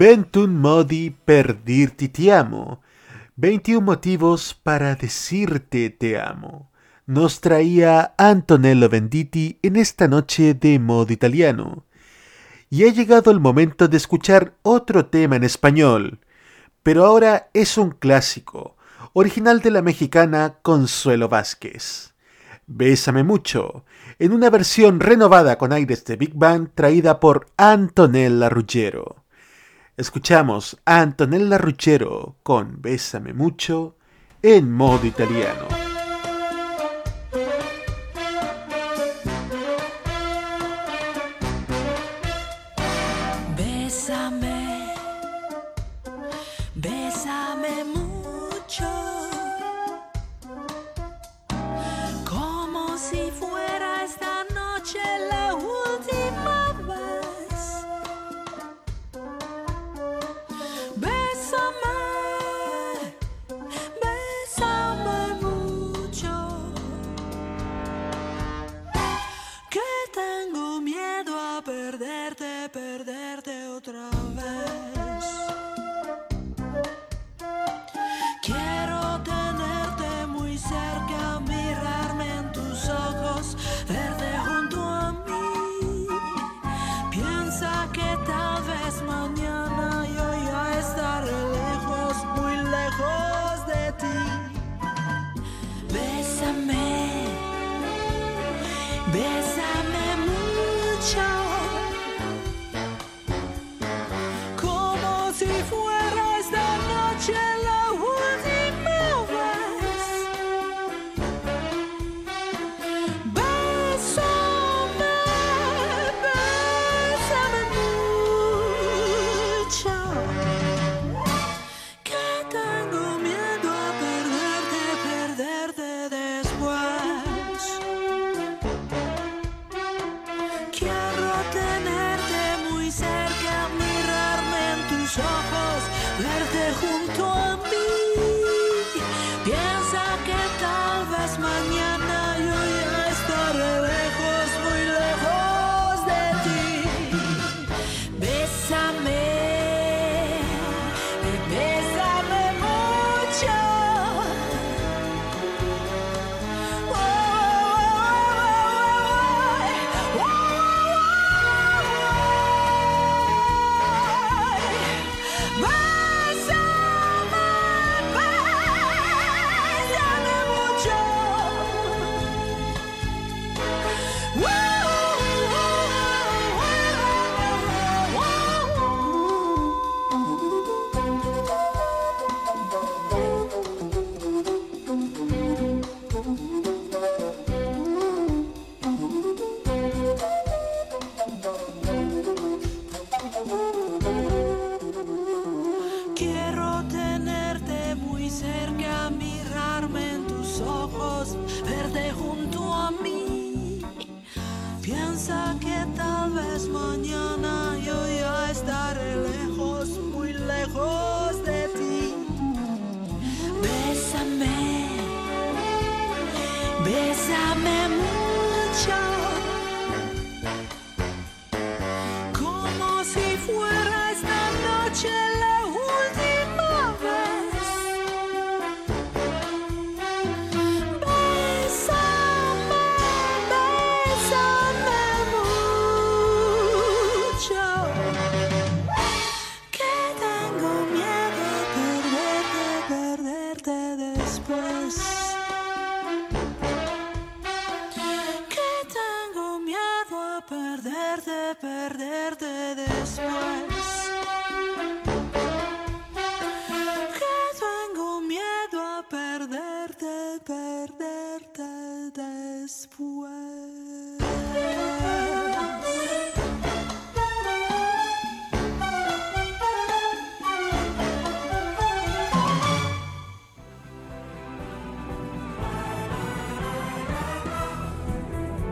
21 modi per dirti ti amo. 21 motivos para decirte te amo. Nos traía Antonello Venditti en esta noche de modo italiano. Y ha llegado el momento de escuchar otro tema en español. Pero ahora es un clásico, original de la mexicana Consuelo Vázquez. Bésame mucho, en una versión renovada con aires de Big Bang traída por Antonella Ruggiero. Escuchamos a Antonella Ruggero con Bésame mucho en modo italiano.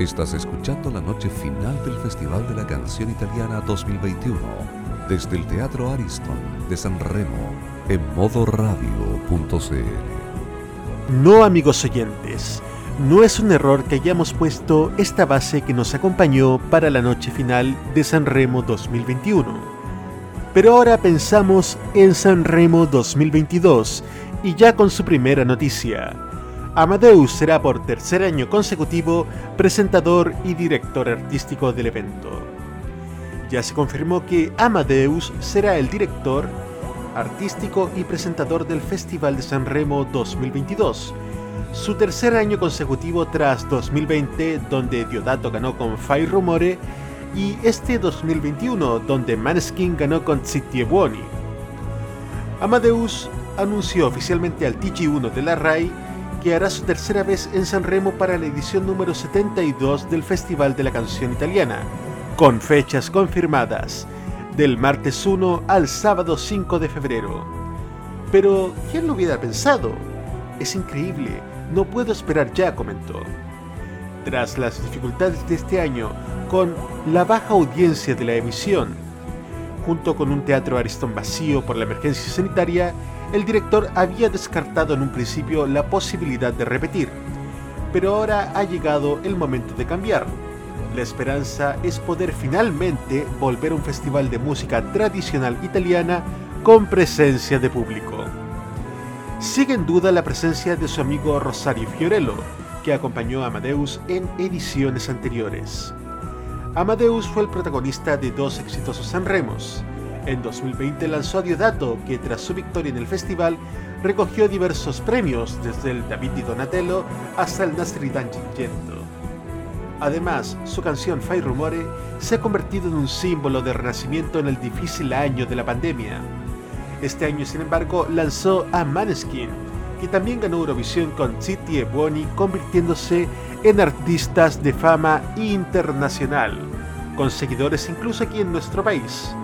Estás escuchando la noche final del Festival de la Canción Italiana 2021 desde el Teatro Ariston de San Remo en modoradio.cl. No, amigos oyentes, no es un error que hayamos puesto esta base que nos acompañó para la noche final de San Remo 2021. Pero ahora pensamos en San Remo 2022 y ya con su primera noticia. Amadeus será por tercer año consecutivo presentador y director artístico del evento. Ya se confirmó que Amadeus será el director artístico y presentador del Festival de San Remo 2022, su tercer año consecutivo tras 2020 donde Diodato ganó con Fai Rumore y este 2021 donde Maneskin ganó con Zitti Buoni. Amadeus anunció oficialmente al TG1 de la RAI que hará su tercera vez en San Remo para la edición número 72 del Festival de la Canción Italiana, con fechas confirmadas, del martes 1 al sábado 5 de febrero. Pero, ¿quién lo hubiera pensado? Es increíble, no puedo esperar ya, comentó. Tras las dificultades de este año, con la baja audiencia de la emisión, junto con un teatro Ariston vacío por la emergencia sanitaria, el director había descartado en un principio la posibilidad de repetir, pero ahora ha llegado el momento de cambiar. La esperanza es poder finalmente volver a un festival de música tradicional italiana con presencia de público. Sigue en duda la presencia de su amigo Rosario Fiorello, que acompañó a Amadeus en ediciones anteriores. Amadeus fue el protagonista de dos exitosos Sanremos. En 2020 lanzó a Diodato, que tras su victoria en el festival recogió diversos premios, desde el David di Donatello hasta el Nasridan Gingento. Además, su canción Fai Rumore se ha convertido en un símbolo de renacimiento en el difícil año de la pandemia. Este año, sin embargo, lanzó a Maneskin, que también ganó Eurovisión con Zitti e Buoni, convirtiéndose en artistas de fama internacional, con seguidores incluso aquí en nuestro país.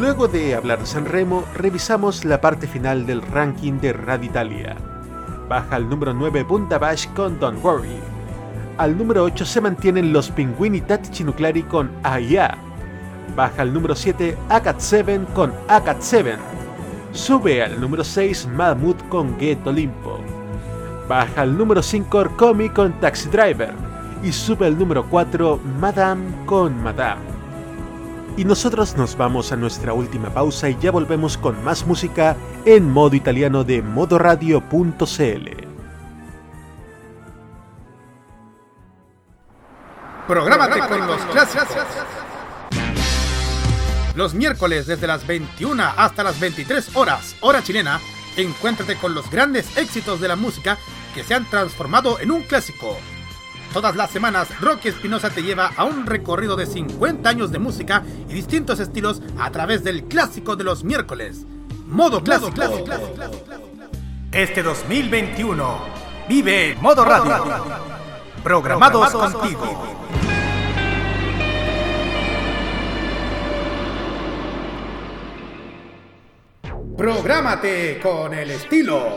Luego de hablar de Sanremo, revisamos la parte final del ranking de Radio Italia. Baja al número 9 Punta Bash con Don't Worry. Al número 8 se mantienen los Pinguini Tattici Nucleari con Aya. Baja al número 7 Akat 7 con Akat 7. Sube al número 6 Mahmoud con Get Olimpo. Baja al número 5 Orcomi con Taxi Driver. Y sube al número 4 Madame con Madame. Y nosotros nos vamos a nuestra última pausa y ya volvemos con más música en modo italiano de modoradio.cl. Prográmate con los clásicos. Los miércoles desde las 21 hasta las 23 horas, hora chilena, encuéntrate con los grandes éxitos de la música que se han transformado en un clásico. Todas las semanas, Rocky Espinosa te lleva a un recorrido de 50 años de música y distintos estilos a través del clásico de los miércoles. Modo clásico. Este 2021, vive Modo Radio. Programados contigo. Prográmate con el estilo.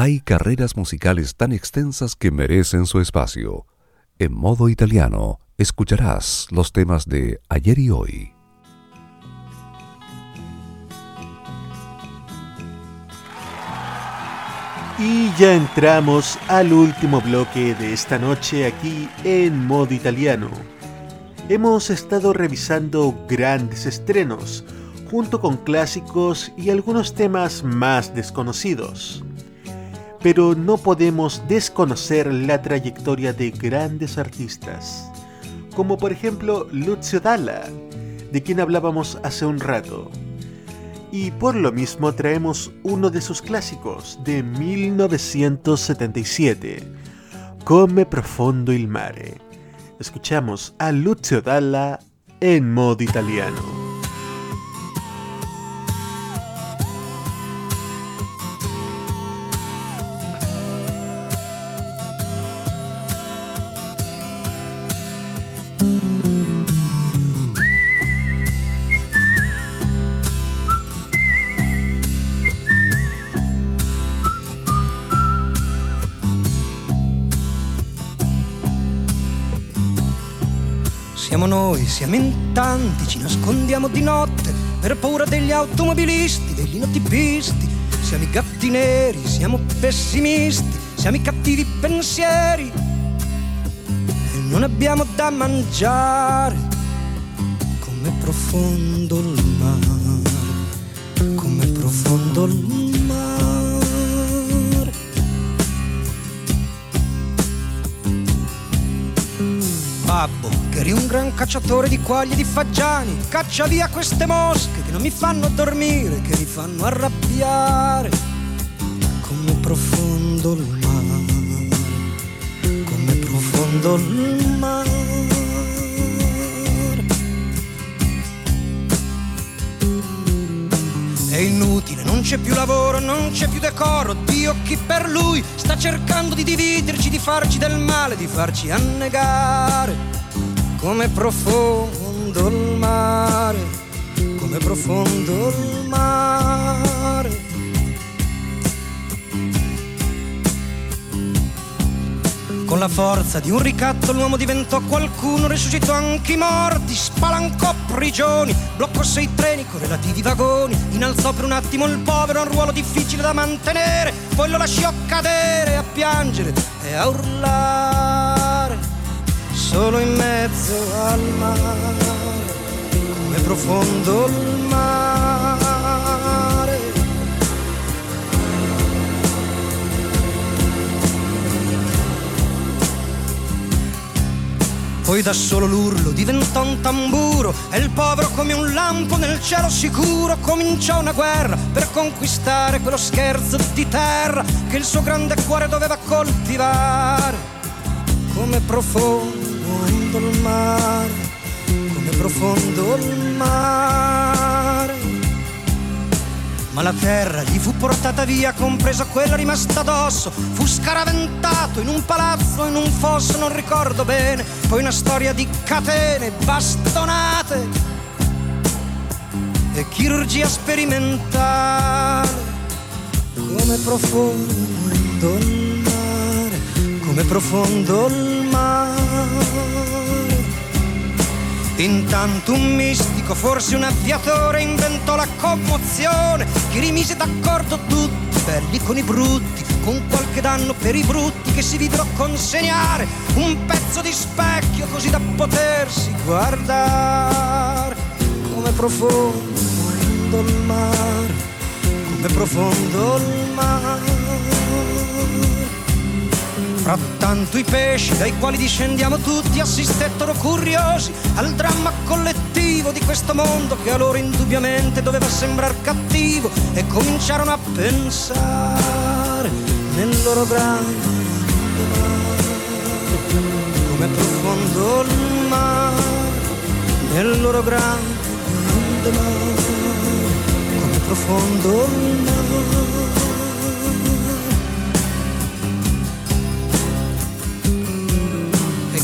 Hay carreras musicales tan extensas que merecen su espacio. En modo italiano, escucharás los temas de ayer y hoy. Y ya entramos al último bloque de esta noche aquí en modo italiano. Hemos estado revisando grandes estrenos, junto con clásicos y algunos temas más desconocidos. Pero no podemos desconocer la trayectoria de grandes artistas, como por ejemplo Lucio Dalla, de quien hablábamos hace un rato. Y por lo mismo traemos uno de sus clásicos de 1977, Come profondo il mare. Escuchamos a Lucio Dalla en modo italiano. Siamo in tanti, ci nascondiamo di notte per paura degli automobilisti, degli inotipisti. Siamo i gatti neri, siamo pessimisti, siamo i cattivi pensieri e non abbiamo da mangiare. Come profondo il mare, come profondo il mare. Babbo, eri un gran cacciatore di quaglie e di fagiani, caccia via queste mosche che non mi fanno dormire, che mi fanno arrabbiare. Come profondo il mare, come profondo il mare. È inutile, non c'è più lavoro, non c'è più decoro. Dio chi per lui sta cercando di dividerci, di farci del male, di farci annegare. Come profondo il mare, come profondo il mare. Con la forza di un ricatto l'uomo diventò qualcuno, risuscitò anche i morti, spalancò prigioni, bloccò sei treni con relativi vagoni, innalzò per un attimo il povero a un ruolo difficile da mantenere, poi lo lasciò cadere a piangere e a urlare, solo in mezzo al mare, come profondo il mare. Poi da solo l'urlo diventò un tamburo e il povero come un lampo nel cielo sicuro cominciò una guerra per conquistare quello scherzo di terra che il suo grande cuore doveva coltivare come profondo profondo il mare, come profondo il mare. Ma la terra gli fu portata via, compresa quella rimasta addosso. Fu scaraventato in un palazzo, in un fosso, non ricordo bene. Poi una storia di catene, bastonate e chirurgia sperimentale. Come profondo il mare, come profondo il mare. Intanto un mistico, forse un avviatore, inventò la commozione, che rimise d'accordo tutti, belli con i brutti, con qualche danno per i brutti che si videro consegnare un pezzo di specchio così da potersi guardare. Come profondo il mare, come profondo il mare. Frattanto i pesci dai quali discendiamo tutti assistettero curiosi al dramma collettivo di questo mondo che a loro indubbiamente doveva sembrar cattivo e cominciarono a pensare nel loro grande mare come profondo il mare nel loro grande mare. Come profondo il mare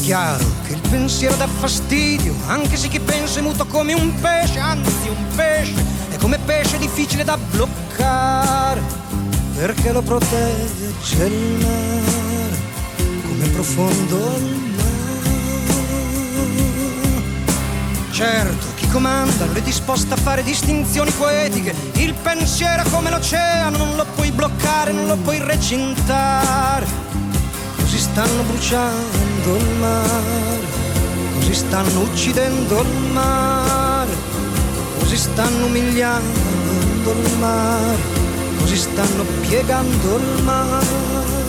chiaro che il pensiero dà fastidio, anche se chi pensa è muto come un pesce, anzi un pesce, è come pesce difficile da bloccare, perché lo protegge il mare, come profondo il mare. Certo, chi comanda non è disposto a fare distinzioni poetiche, il pensiero è come l'oceano, non lo puoi bloccare, non lo puoi recintare. Stanno bruciando il mare, così stanno uccidendo il mare, così stanno umiliando il mare, così stanno piegando il mare.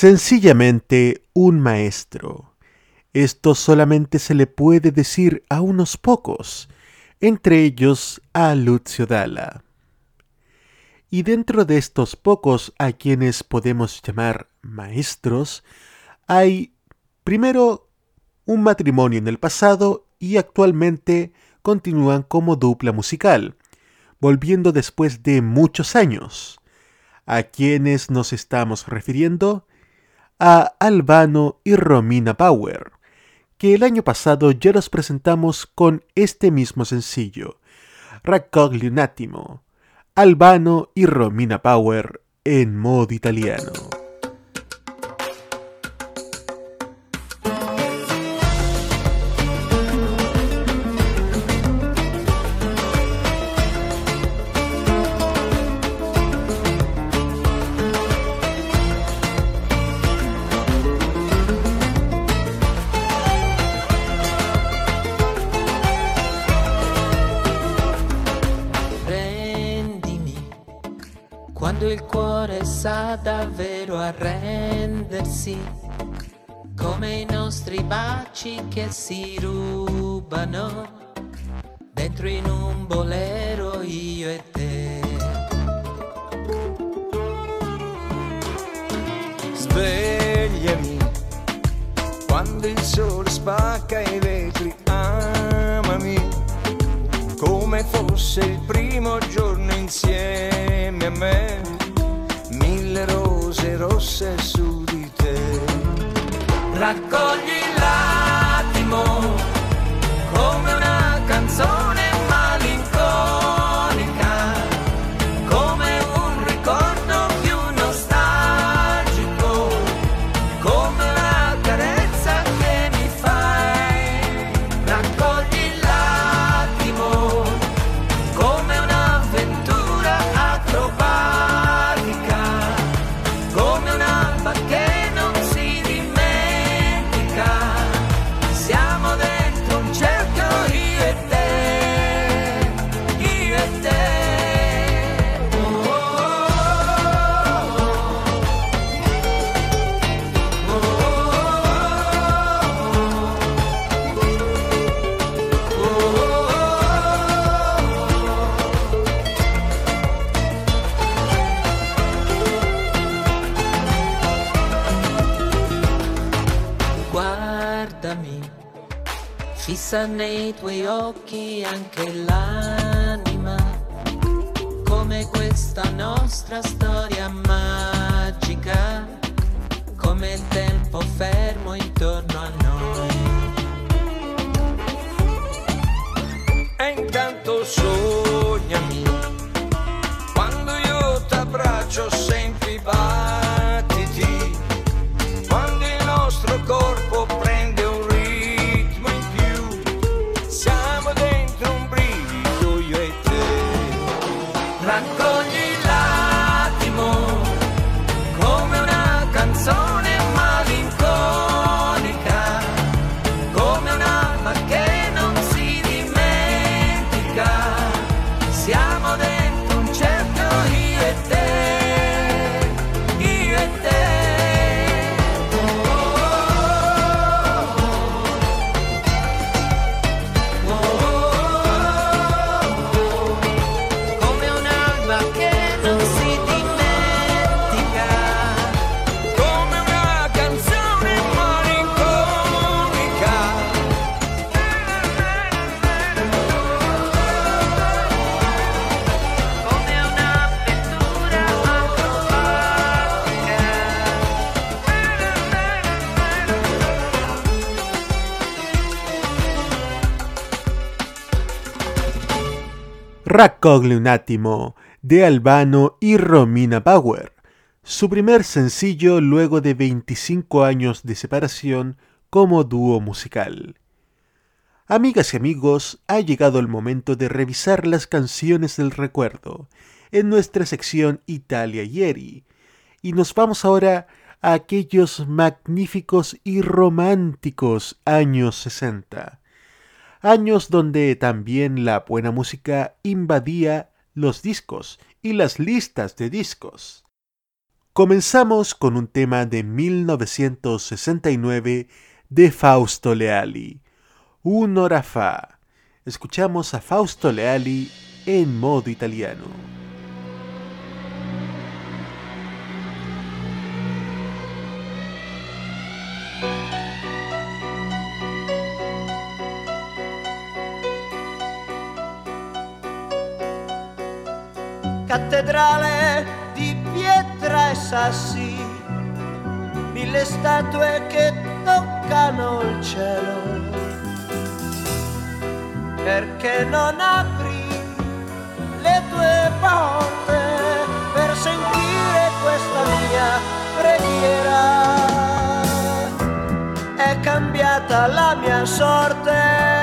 Sencillamente un maestro. Esto solamente se le puede decir a unos pocos, entre ellos a Lucio Dalla. Y dentro de estos pocos a quienes podemos llamar maestros, hay primero un matrimonio en el pasado y actualmente continúan como dupla musical, volviendo después de muchos años. ¿A quienes nos estamos refiriendo? A Albano y Romina Power, que el año pasado ya los presentamos con este mismo sencillo, Raccoglio un attimo, Albano y Romina Power en modo italiano. Quando il cuore sa davvero arrendersi, come i nostri baci che si rubano dentro in un bolero io e te. Svegliami quando il sole spacca i vetri, amami fosse il primo giorno insieme a me, mille rose rosse su di te. Raccogli Sanate, Wayoki, and key. Raccoglie un de Albano y Romina Power, su primer sencillo luego de 25 años de separación como dúo musical. Amigas y amigos, ha llegado el momento de revisar las canciones del recuerdo en nuestra sección Italia Ieri, y nos vamos ahora a aquellos magníficos y románticos años 60 años donde también la buena música invadía los discos y las listas de discos. Comenzamos con un tema de 1969 de Fausto Leali, Un'ora fa. Escuchamos a Fausto Leali en modo italiano. Cattedrale di pietra e sassi, mille statue che toccano il cielo. Perché non apri le tue porte per sentire questa mia preghiera? È cambiata la mia sorte,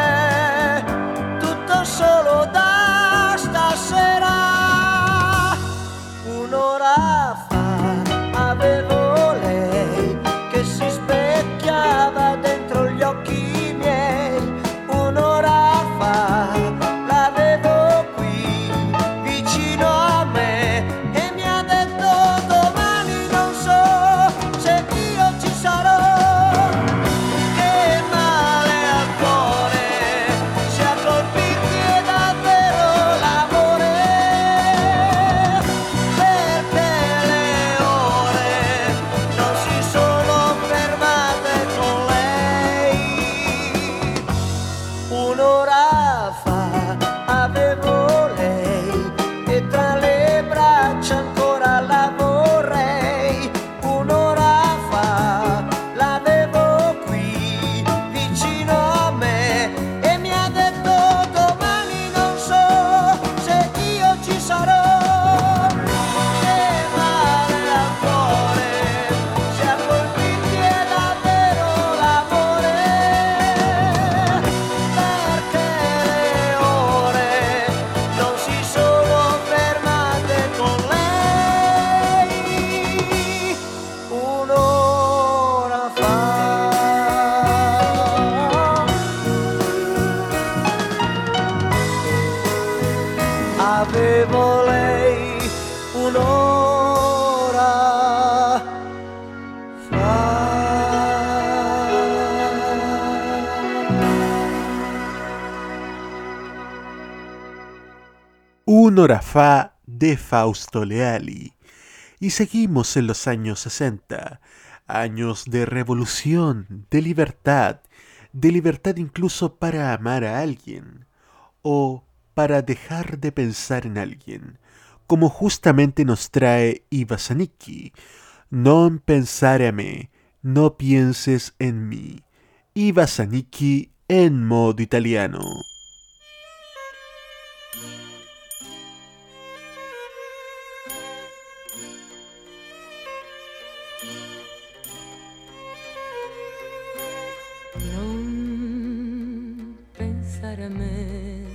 fa de Fausto Leali. Y seguimos en los años 60, años de revolución, de libertad, de libertad incluso para amar a alguien o para dejar de pensar en alguien, como justamente nos trae Iva Zanicki. Non pensare a me, no pienses en mí. Iva Zanicki en modo italiano. A me,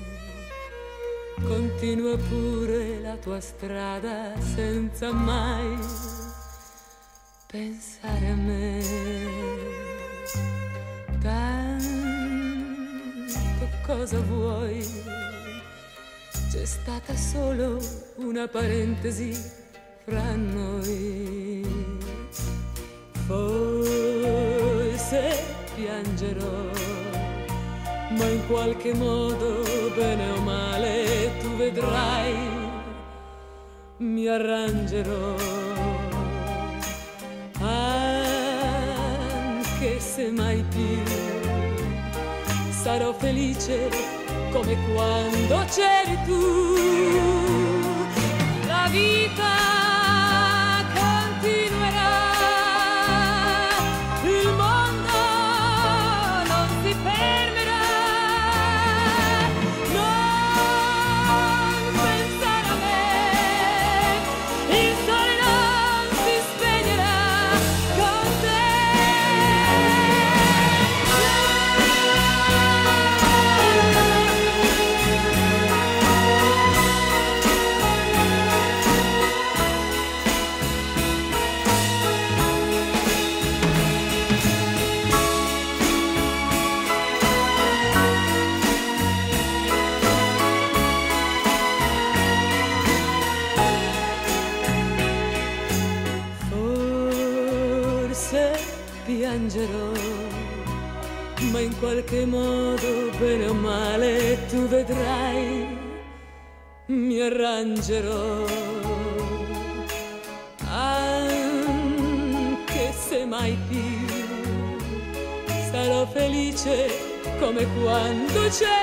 continua pure la tua strada senza mai pensare a me. Tanto cosa vuoi? C'è stata solo una parentesi fra noi. Forse piangerò, ma in qualche modo, bene o male, tu vedrai, mi arrangerò. Anche se mai più sarò felice come quando c'eri tu. La vita qualche modo, bene o male, tu vedrai, mi arrangerò. Anche se mai più sarò felice come quando c'eri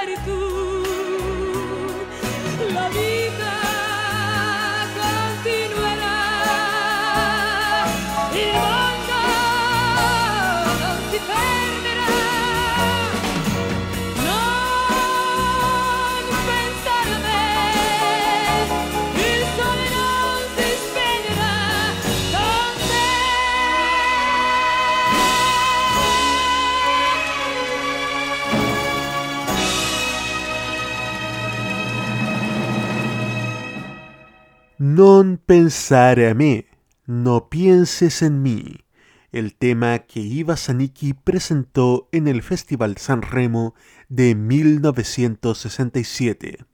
Non pensare a me, no pienses en mí, el tema que Iva Zanicki presentó en el Festival San Remo de 1967.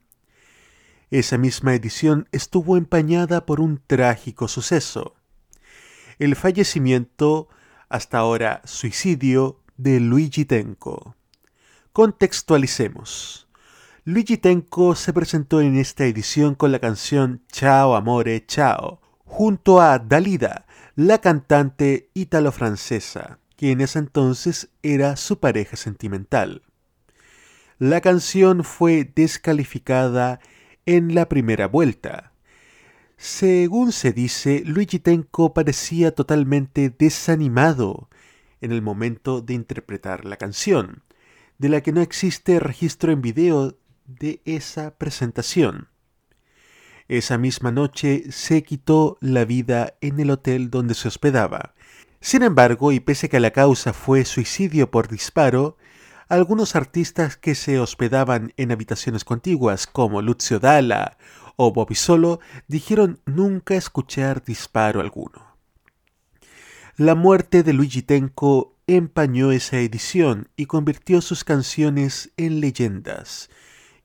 Esa misma edición estuvo empañada por un trágico suceso, el fallecimiento, hasta ahora suicidio, de Luigi Tenco. Contextualicemos. Luigi Tenco se presentó en esta edición con la canción Ciao Amore Ciao, junto a Dalida, la cantante ítalo-francesa, que en ese entonces era su pareja sentimental. La canción fue descalificada en la primera vuelta. Según se dice, Luigi Tenco parecía totalmente desanimado en el momento de interpretar la canción, de la que no existe registro en video de esa presentación. Esa misma noche se quitó la vida en el hotel donde se hospedaba. Sin embargo, y pese que la causa fue suicidio por disparo, algunos artistas que se hospedaban en habitaciones contiguas, como Lucio Dalla o Bobby Solo, dijeron nunca escuchar disparo alguno. La muerte de Luigi Tenco empañó esa edición y convirtió sus canciones en leyendas.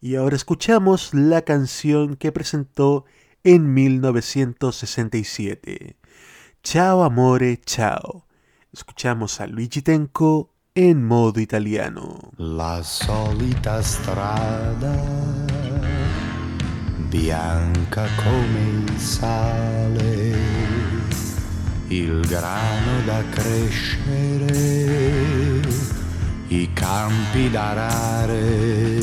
Y ahora escuchamos la canción que presentó en 1967. Ciao amore, ciao. Escuchamos a Luigi Tenco en modo italiano. La solita strada, bianca come il sale, il grano da crescere i campi d'arare,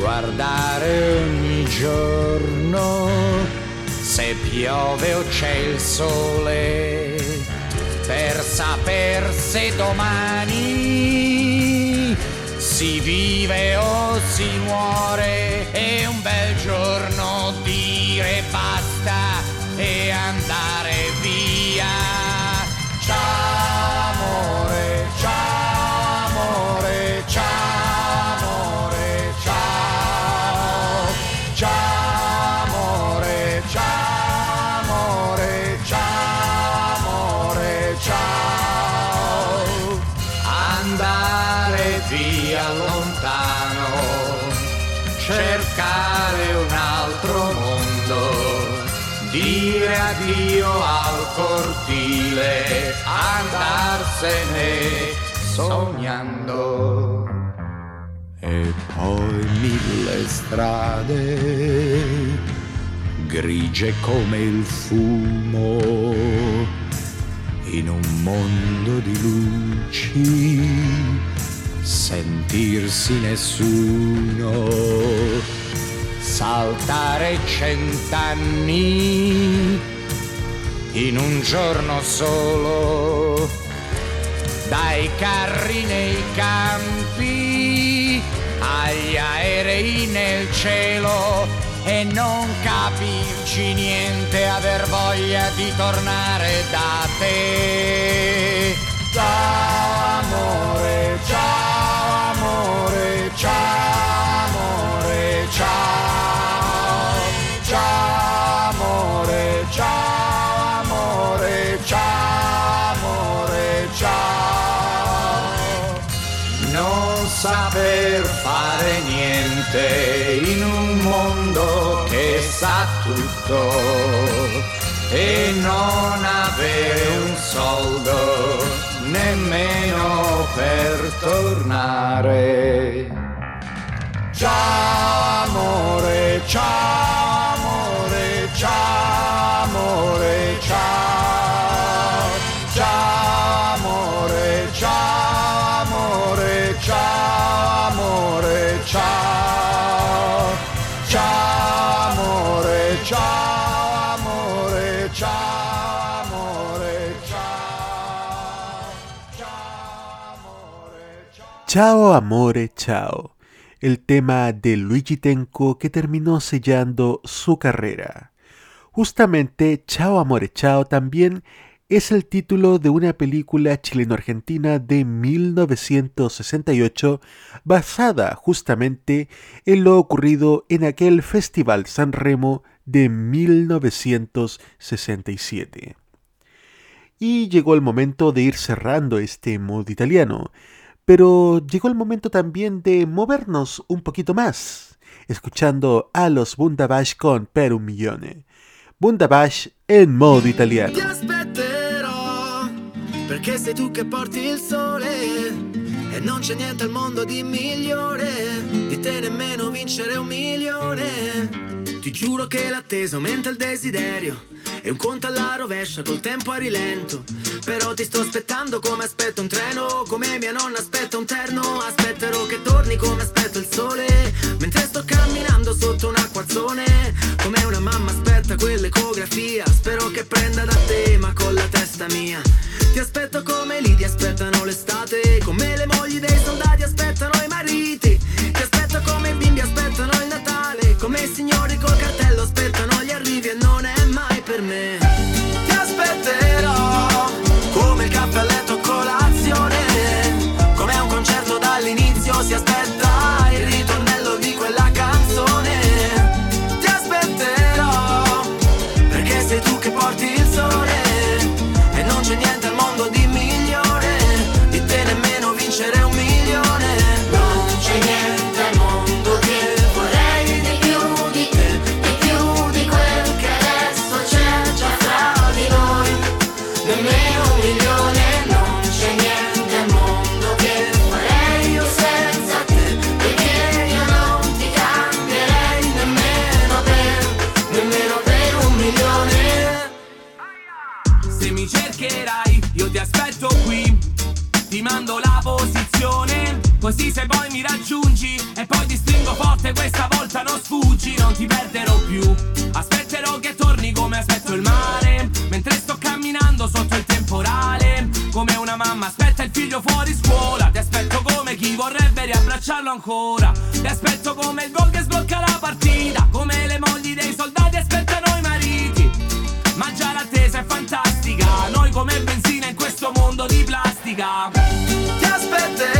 guardare ogni giorno se piove o c'è il sole, per saper se domani si vive o si muore e un bel giorno dire basta e andare via. Ciao addio al cortile, andarsene sognando. E poi mille strade, grigie come il fumo, in un mondo di luci, sentirsi nessuno saltare cent'anni in un giorno solo, dai carri nei campi agli aerei nel cielo e non capirci niente, aver voglia di tornare da te. Ciao amore, ciao amore, ciao amore, ciao. Ciao saper fare niente in un mondo che sa tutto e non avere un soldo nemmeno per tornare. Ciao amore, ciao amore, ciao amore, ciao. Ciao amore, ciao. El tema de Luigi Tenco que terminó sellando su carrera. Justamente Chao amore, chao también es el título de una película chileno-argentina de 1968 basada justamente en lo ocurrido en aquel Festival San Remo de 1967. Y llegó el momento de ir cerrando este modo italiano, pero llegó el momento también de movernos un poquito más, escuchando a los Bundabash con Per un milione. Bundabash en modo italiano. Ti aspetterò perché sei tu che porti il sole e non c'è niente al mondo di migliore di te nemmeno vincere un milione. Ti giuro che l'attesa aumenta il desiderio e un conto alla rovescia col tempo a rilento. Però ti sto aspettando come aspetto un treno, come mia nonna aspetta un terno. Aspetterò che torni come aspetto il sole, mentre sto camminando sotto un acquazzone. Come una mamma aspetta quell'ecografia, spero che prenda da te ma con la testa mia. Ti aspetto come lì ti aspettano l'estate, come le mogli dei soldati aspettano i mariti. Ti aspetto come i bimbi aspettano il signori col cartello aspettano gli arrivi e non è mai per me. Così se poi mi raggiungi E poi ti stringo forte questa volta non sfuggi Non ti perderò più. Aspetterò che torni come aspetto il mare Mentre sto camminando sotto il temporale. Come una mamma aspetta il figlio fuori scuola Ti aspetto come chi vorrebbe riabbracciarlo ancora. Ti aspetto come il gol che sblocca la partita Come le mogli dei soldati aspettano i mariti. Ma già l'attesa è fantastica Noi come benzina in questo mondo di plastica. Ti aspetterò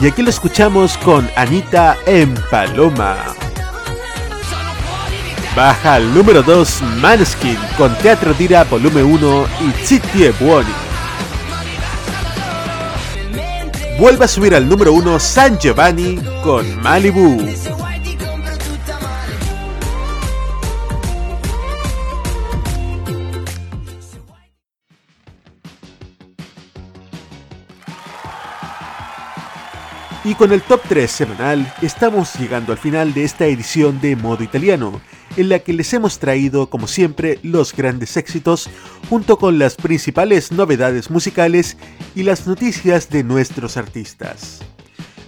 Y aquí lo escuchamos con Anita en Paloma. Baja al número 2 Maneskin con Teatro Dira Volumen 1 y Zitti e Buoni. Vuelve a subir al número 1 San Giovanni con Malibu. Y con el top 3 semanal estamos llegando al final de esta edición de Modo Italiano, en la que les hemos traído, como siempre, los grandes éxitos, junto con las principales novedades musicales y las noticias de nuestros artistas.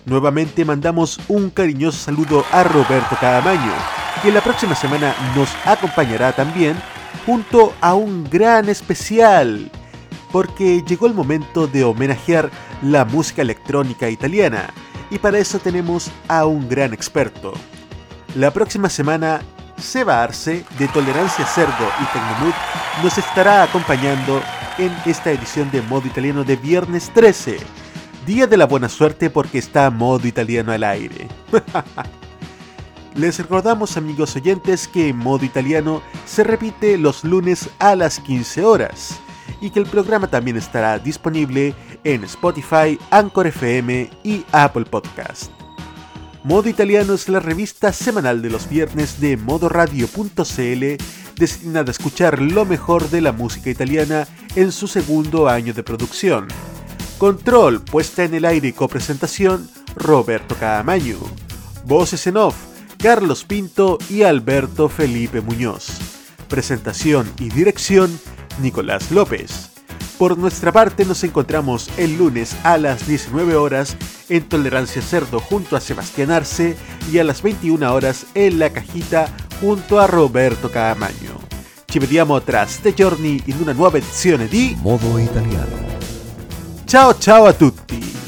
Nuevamente mandamos un cariñoso saludo a Roberto Cadamaño, que la próxima semana nos acompañará también junto a un gran especial, porque llegó el momento de homenajear la música electrónica italiana, y para eso tenemos a un gran experto. La próxima semana, Seba Arce, de Tolerancia Cerdo y Tecnomood, nos estará acompañando en esta edición de Modo Italiano de viernes 13, día de la buena suerte porque está Modo Italiano al aire. Les recordamos amigos oyentes que Modo Italiano se repite los lunes a las 15 horas y que el programa también estará disponible en Spotify, Anchor FM y Apple Podcast. Modo Italiano es la revista semanal de los viernes de modoradio.cl destinada a escuchar lo mejor de la música italiana en su segundo año de producción. Control, puesta en el aire y copresentación, Roberto Caamaño. Voces en off, Carlos Pinto y Alberto Felipe Muñoz. Presentación y dirección, Nicolás López. Por nuestra parte nos encontramos el lunes a las 19 horas en Tolerancia Cerdo junto a Sebastián Arce y a las 21 horas en La Cajita junto a Roberto Caamaño. Ci vediamo tra ste giorni in una nuova edizione di Modo italiano. Ciao ciao a tutti!